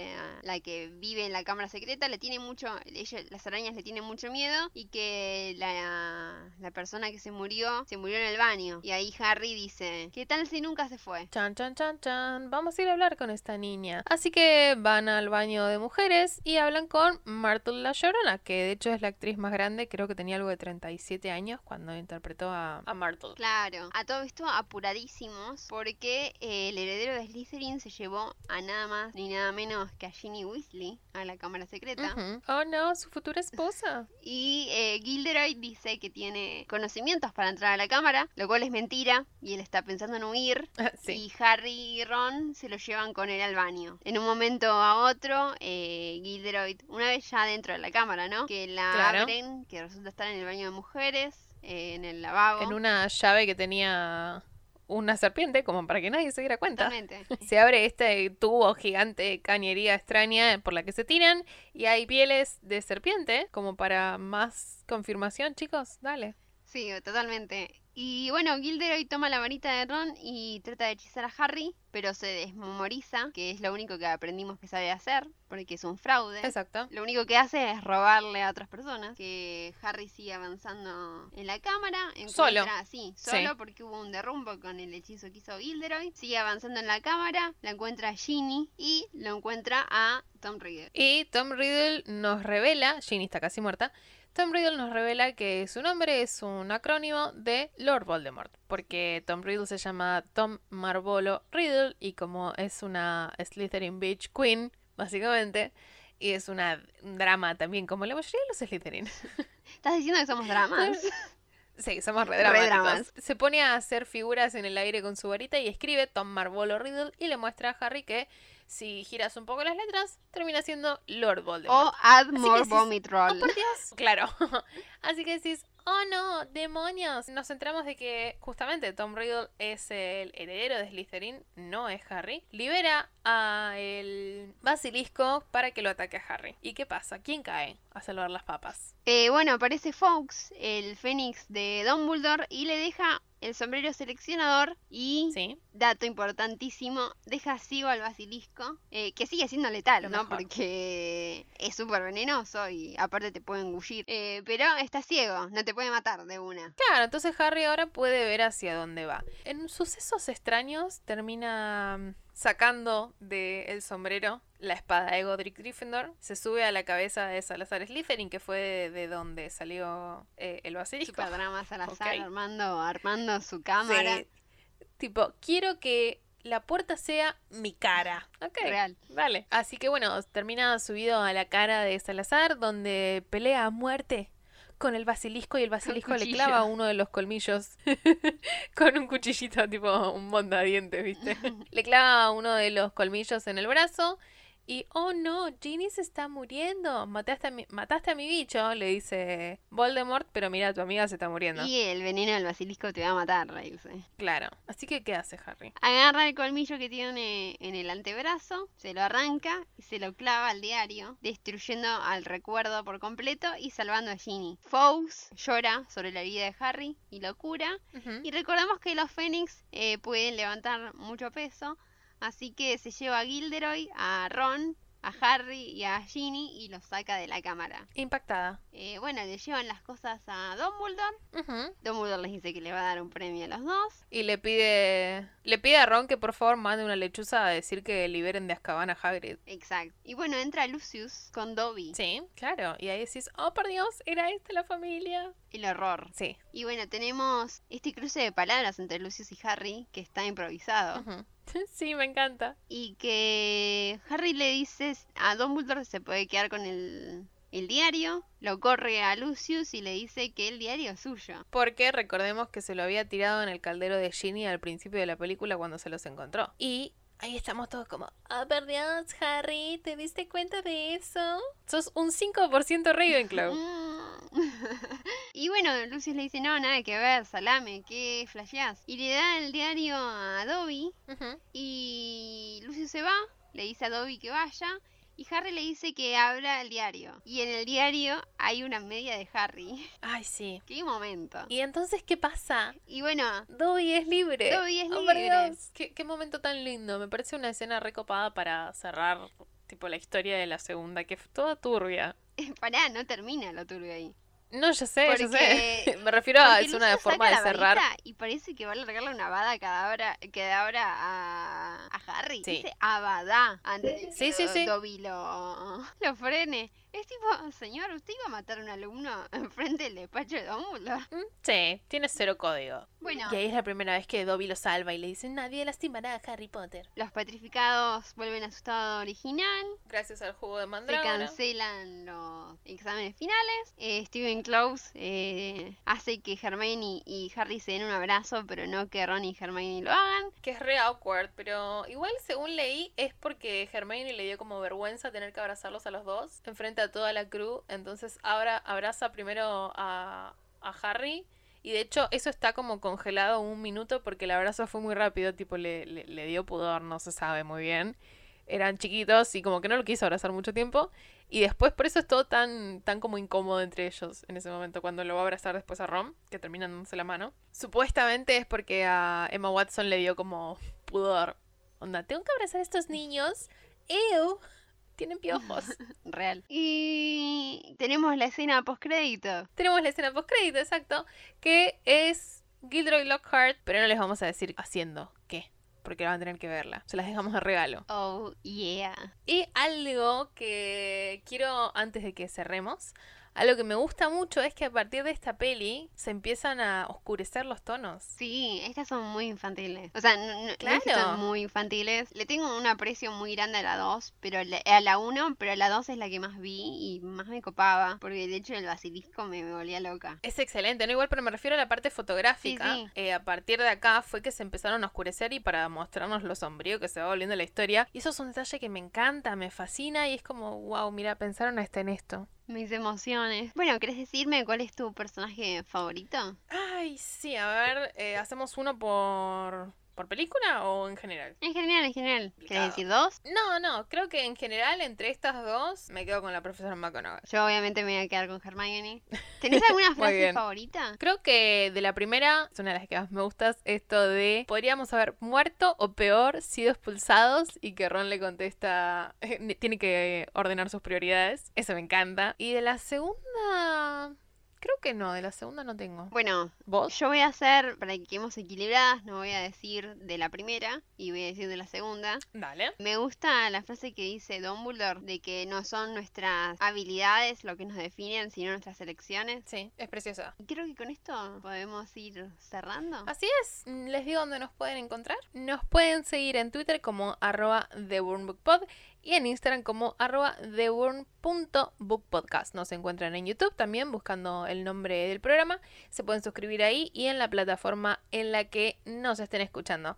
la que vive en la cámara secreta, le tiene mucho, ella, las arañas le tienen mucho miedo y que la, la persona que se murió, se murió en el baño. Y ahí Harry dice, ¿qué tal si nunca se fue? Chan, chan, chan, chan. Vamos a ir a hablar con esta niña. Así que van al baño de mujeres y hablan con Myrtle la Llorona, que de hecho es la actriz más grande, creo que tenía algo de 37 años cuando interpretó a, a Myrtle. Claro, a todo esto apuradísimos porque eh, el heredero de Slytherin se llevó a nada más ni nada menos que a Ginny Weasley a la cámara secreta. Ujú. Oh no, su futura esposa. Y eh, Gilderoy dice que tiene conocimientos para entrar a la cámara, lo cual es mentira y él está pensando en huir. Ah, sí. Y Harry y Ron se lo llevan con él al baño. En un momento a otro, eh, Gilderoy, una vez ya dentro de la cámara, ¿no? Que la Claro. abren, que resulta estar en el baño de mujeres, eh, en el lavabo. En una llave que tenía una serpiente, como para que nadie se diera cuenta. Totalmente. Se abre este tubo gigante de cañería extraña por la que se tiran y hay pieles de serpiente, como para más confirmación, chicos. Dale. Sí, totalmente. Y bueno, Gilderoy toma la varita de Ron y trata de hechizar a Harry, pero se desmemoriza, que es lo único que aprendimos que sabe hacer, porque es un fraude. Exacto. Lo único que hace es robarle a otras personas. Que Harry sigue avanzando en la cámara. Solo. Sí, solo Sí. porque hubo un derrumbo con el hechizo que hizo Gilderoy. Sigue avanzando en la cámara, la encuentra a Ginny y lo encuentra a Tom Riddle. Y Tom Riddle nos revela, Ginny está casi muerta, Tom Riddle nos revela que su nombre es un acrónimo de Lord Voldemort, porque Tom Riddle se llama Tom Marvolo Riddle y como es una Slytherin Beach Queen, básicamente, y es una un drama también como la mayoría de los Slytherin. ¿Estás diciendo que somos dramas? Sí, somos re dramáticos. Se pone a hacer figuras en el aire con su varita y escribe Tom Marvolo Riddle y le muestra a Harry que si giras un poco las letras, termina siendo Lord Voldemort. o add more sí, vomit roll. ¡Oh, por Dios! Claro. Así que decís, oh no, demonios. Nos centramos de que justamente Tom Riddle es el heredero de Slytherin, no es Harry. Libera a el basilisco para que lo ataque a Harry. ¿Y qué pasa? ¿Quién cae a salvar las papas? Eh, bueno, aparece Fox, el fénix de Dumbledore, y le deja el sombrero seleccionador y, ¿Sí? dato importantísimo, deja ciego al basilisco, eh, que sigue siendo letal, Lo ¿no? mejor. Porque es súper venenoso y aparte te puede engullir. Eh, pero está ciego, no te puede matar de una. Claro, entonces Harry ahora puede ver hacia dónde va. En sucesos extraños termina mm, sacando del sombrero la espada de Godric Gryffindor, se sube a la cabeza de Salazar Slytherin, que fue de, donde salió eh, el basilisco. Super drama Salazar armando, armando su cámara. Tipo, quiero que la puerta sea mi cara. Ok. Real. Vale. Así que bueno, termina subido a la cara de Salazar, donde pelea a muerte con el basilisco y el basilisco le clava uno de los colmillos con un cuchillito tipo un mondadiente, ¿viste? le clava uno de los colmillos en el brazo y, oh no, Ginny se está muriendo. Mataste a mi, mataste a mi bicho, le dice Voldemort, pero mira, tu amiga se está muriendo. Y el veneno del basilisco te va a matar, le dice. Claro. Así que, ¿qué hace Harry? Agarra el colmillo que tiene en el antebrazo, se lo arranca y se lo clava al diario, destruyendo al recuerdo por completo y salvando a Ginny. Fawkes llora sobre la vida de Harry y lo cura. Y recordamos que los Fénix eh, pueden levantar mucho peso Así que se lleva a Gilderoy, a Ron, a Harry y a Ginny y los saca de la cámara. Impactada. Eh, bueno, le llevan las cosas a Dumbledore. Uh Dumbledore les dice que le va a dar un premio a los dos. Y le pide le pide a Ron que por favor mande una lechuza a decir que liberen de Azkaban a Hagrid. Exacto. Y bueno, entra Lucius con Dobby. Sí, claro. Y ahí decís, oh por Dios, era esta la familia. El horror. Sí. Y bueno, tenemos este cruce de palabras entre Lucius y Harry que está improvisado. Sí, me encanta. Y que Harry le dice a Dumbledore que se puede quedar con el, el diario, lo corre a Lucius y le dice que el diario es suyo. Porque recordemos que se lo había tirado en el caldero de Ginny al principio de la película cuando se los encontró. Y ahí estamos todos como, ah, oh, por Dios, Harry, ¿te diste cuenta de eso? Sos un 5% Ravenclaw. y bueno, Lucius le dice, no, nada que ver, salame, ¿qué flasheás? Y le da el diario a Dobby y Lucius se va, le dice a Dobby que vaya y Harry le dice que habla el diario. Y en el diario hay una media de Harry. Ay, sí. Qué momento. ¿Y entonces qué pasa? Y bueno. Dobby es libre. Dobby es oh, libre. ¿Qué, qué, momento tan lindo. Me parece una escena recopada para cerrar, tipo, la historia de la segunda, que es toda turbia. Pará, no termina lo turbio ahí. No, ya sé, ya sé. Me refiero a es una forma de cerrar. Y parece que va a largarle una bada cadabra, cadabra a, a Harry. Sí. Dice abadá antes de sí, sí, lo, lo frene. Es tipo, señor, ¿usted iba a matar a un alumno enfrente del despacho de Dumbledore? Mm, sí, tiene cero código. Bueno. Y ahí es la primera vez que Dobby lo salva y le dice, nadie lastimará a Harry Potter. Los petrificados vuelven a su estado original. Gracias al jugo de mandragora. Se cancelan los exámenes finales. Eh, Steven Close eh, hace que Hermione y Harry se den un abrazo, pero no que Ron y Hermione lo hagan. Que es re awkward, pero igual según leí es porque Hermione le dio como vergüenza tener que abrazarlos a los dos enfrente a toda la crew. Entonces abraza primero a, a Harry. Y de hecho eso está como congelado un minuto porque el abrazo fue muy rápido, tipo le, le, dio pudor, no se sabe muy bien. Eran chiquitos y como que no lo quiso abrazar mucho tiempo. Y después por eso es todo tan, tan como incómodo entre ellos en ese momento, cuando lo va a abrazar después a Rom, que terminan dándose la mano. Supuestamente es porque a Emma Watson le dio como pudor. Onda, tengo que abrazar a estos niños. Ew tienen piojos. Real. Y tenemos la escena post-crédito. Tenemos la escena post-crédito, exacto. Que es Gilderoy Lockhart, pero no les vamos a decir haciendo qué. Porque van a tener que verla. Se las dejamos de regalo. Oh, yeah. Y algo que quiero, antes de que cerremos, algo que me gusta mucho es que a partir de esta peli se empiezan a oscurecer los tonos. Sí, estas son muy infantiles. O sea, no, claro. son muy infantiles. Le tengo un aprecio muy grande a la 2, pero a la 1, pero la 2 es la que más vi y más me copaba. Porque de hecho el basilisco me, volvía loca. Es excelente, no igual, pero me refiero a la parte fotográfica. Eh, a partir de acá fue que se empezaron a oscurecer y para mostrarnos lo sombrío que se va volviendo la historia. Y eso es un detalle que me encanta, me fascina y es como, wow, mira, pensaron hasta en esto. Mis emociones. Bueno, ¿querés decirme cuál es tu personaje favorito? Ay, sí, a ver, eh, hacemos uno por ¿Por película o en general? En general, en general. ¿Querés decir dos? No, no, creo que en general entre estas dos me quedo con la profesora McGonagall. Yo obviamente me voy a quedar con Hermione. ¿Tenés alguna frase favorita? Creo que de la primera, es una de las que más me gusta, esto de podríamos haber muerto o peor, sido expulsados y que Ron le contesta, tiene que ordenar sus prioridades. Eso me encanta. Y de la segunda... Creo que no, de la segunda no tengo. Bueno, ¿Vos? yo voy a hacer, para que quedemos equilibradas, no voy a decir de la primera y voy a decir de la segunda. Dale. Me gusta la frase que dice Dumbledore de que no son nuestras habilidades lo que nos definen, sino nuestras elecciones. Sí, es preciosa. Y creo que con esto podemos ir cerrando. Así es, les digo dónde nos pueden encontrar. Nos pueden seguir en Twitter como arroba TheWormBookPod y en Instagram como arroba TheWorm.bookpodcast. Nos encuentran en YouTube también buscando el nombre del programa. Se pueden suscribir ahí y en la plataforma en la que nos estén escuchando.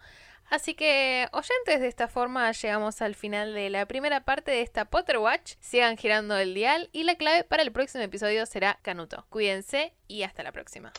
Así que, oyentes, de esta forma llegamos al final de la primera parte de esta Potter Watch. Sigan girando el dial y la clave para el próximo episodio será Canuto. Cuídense y hasta la próxima.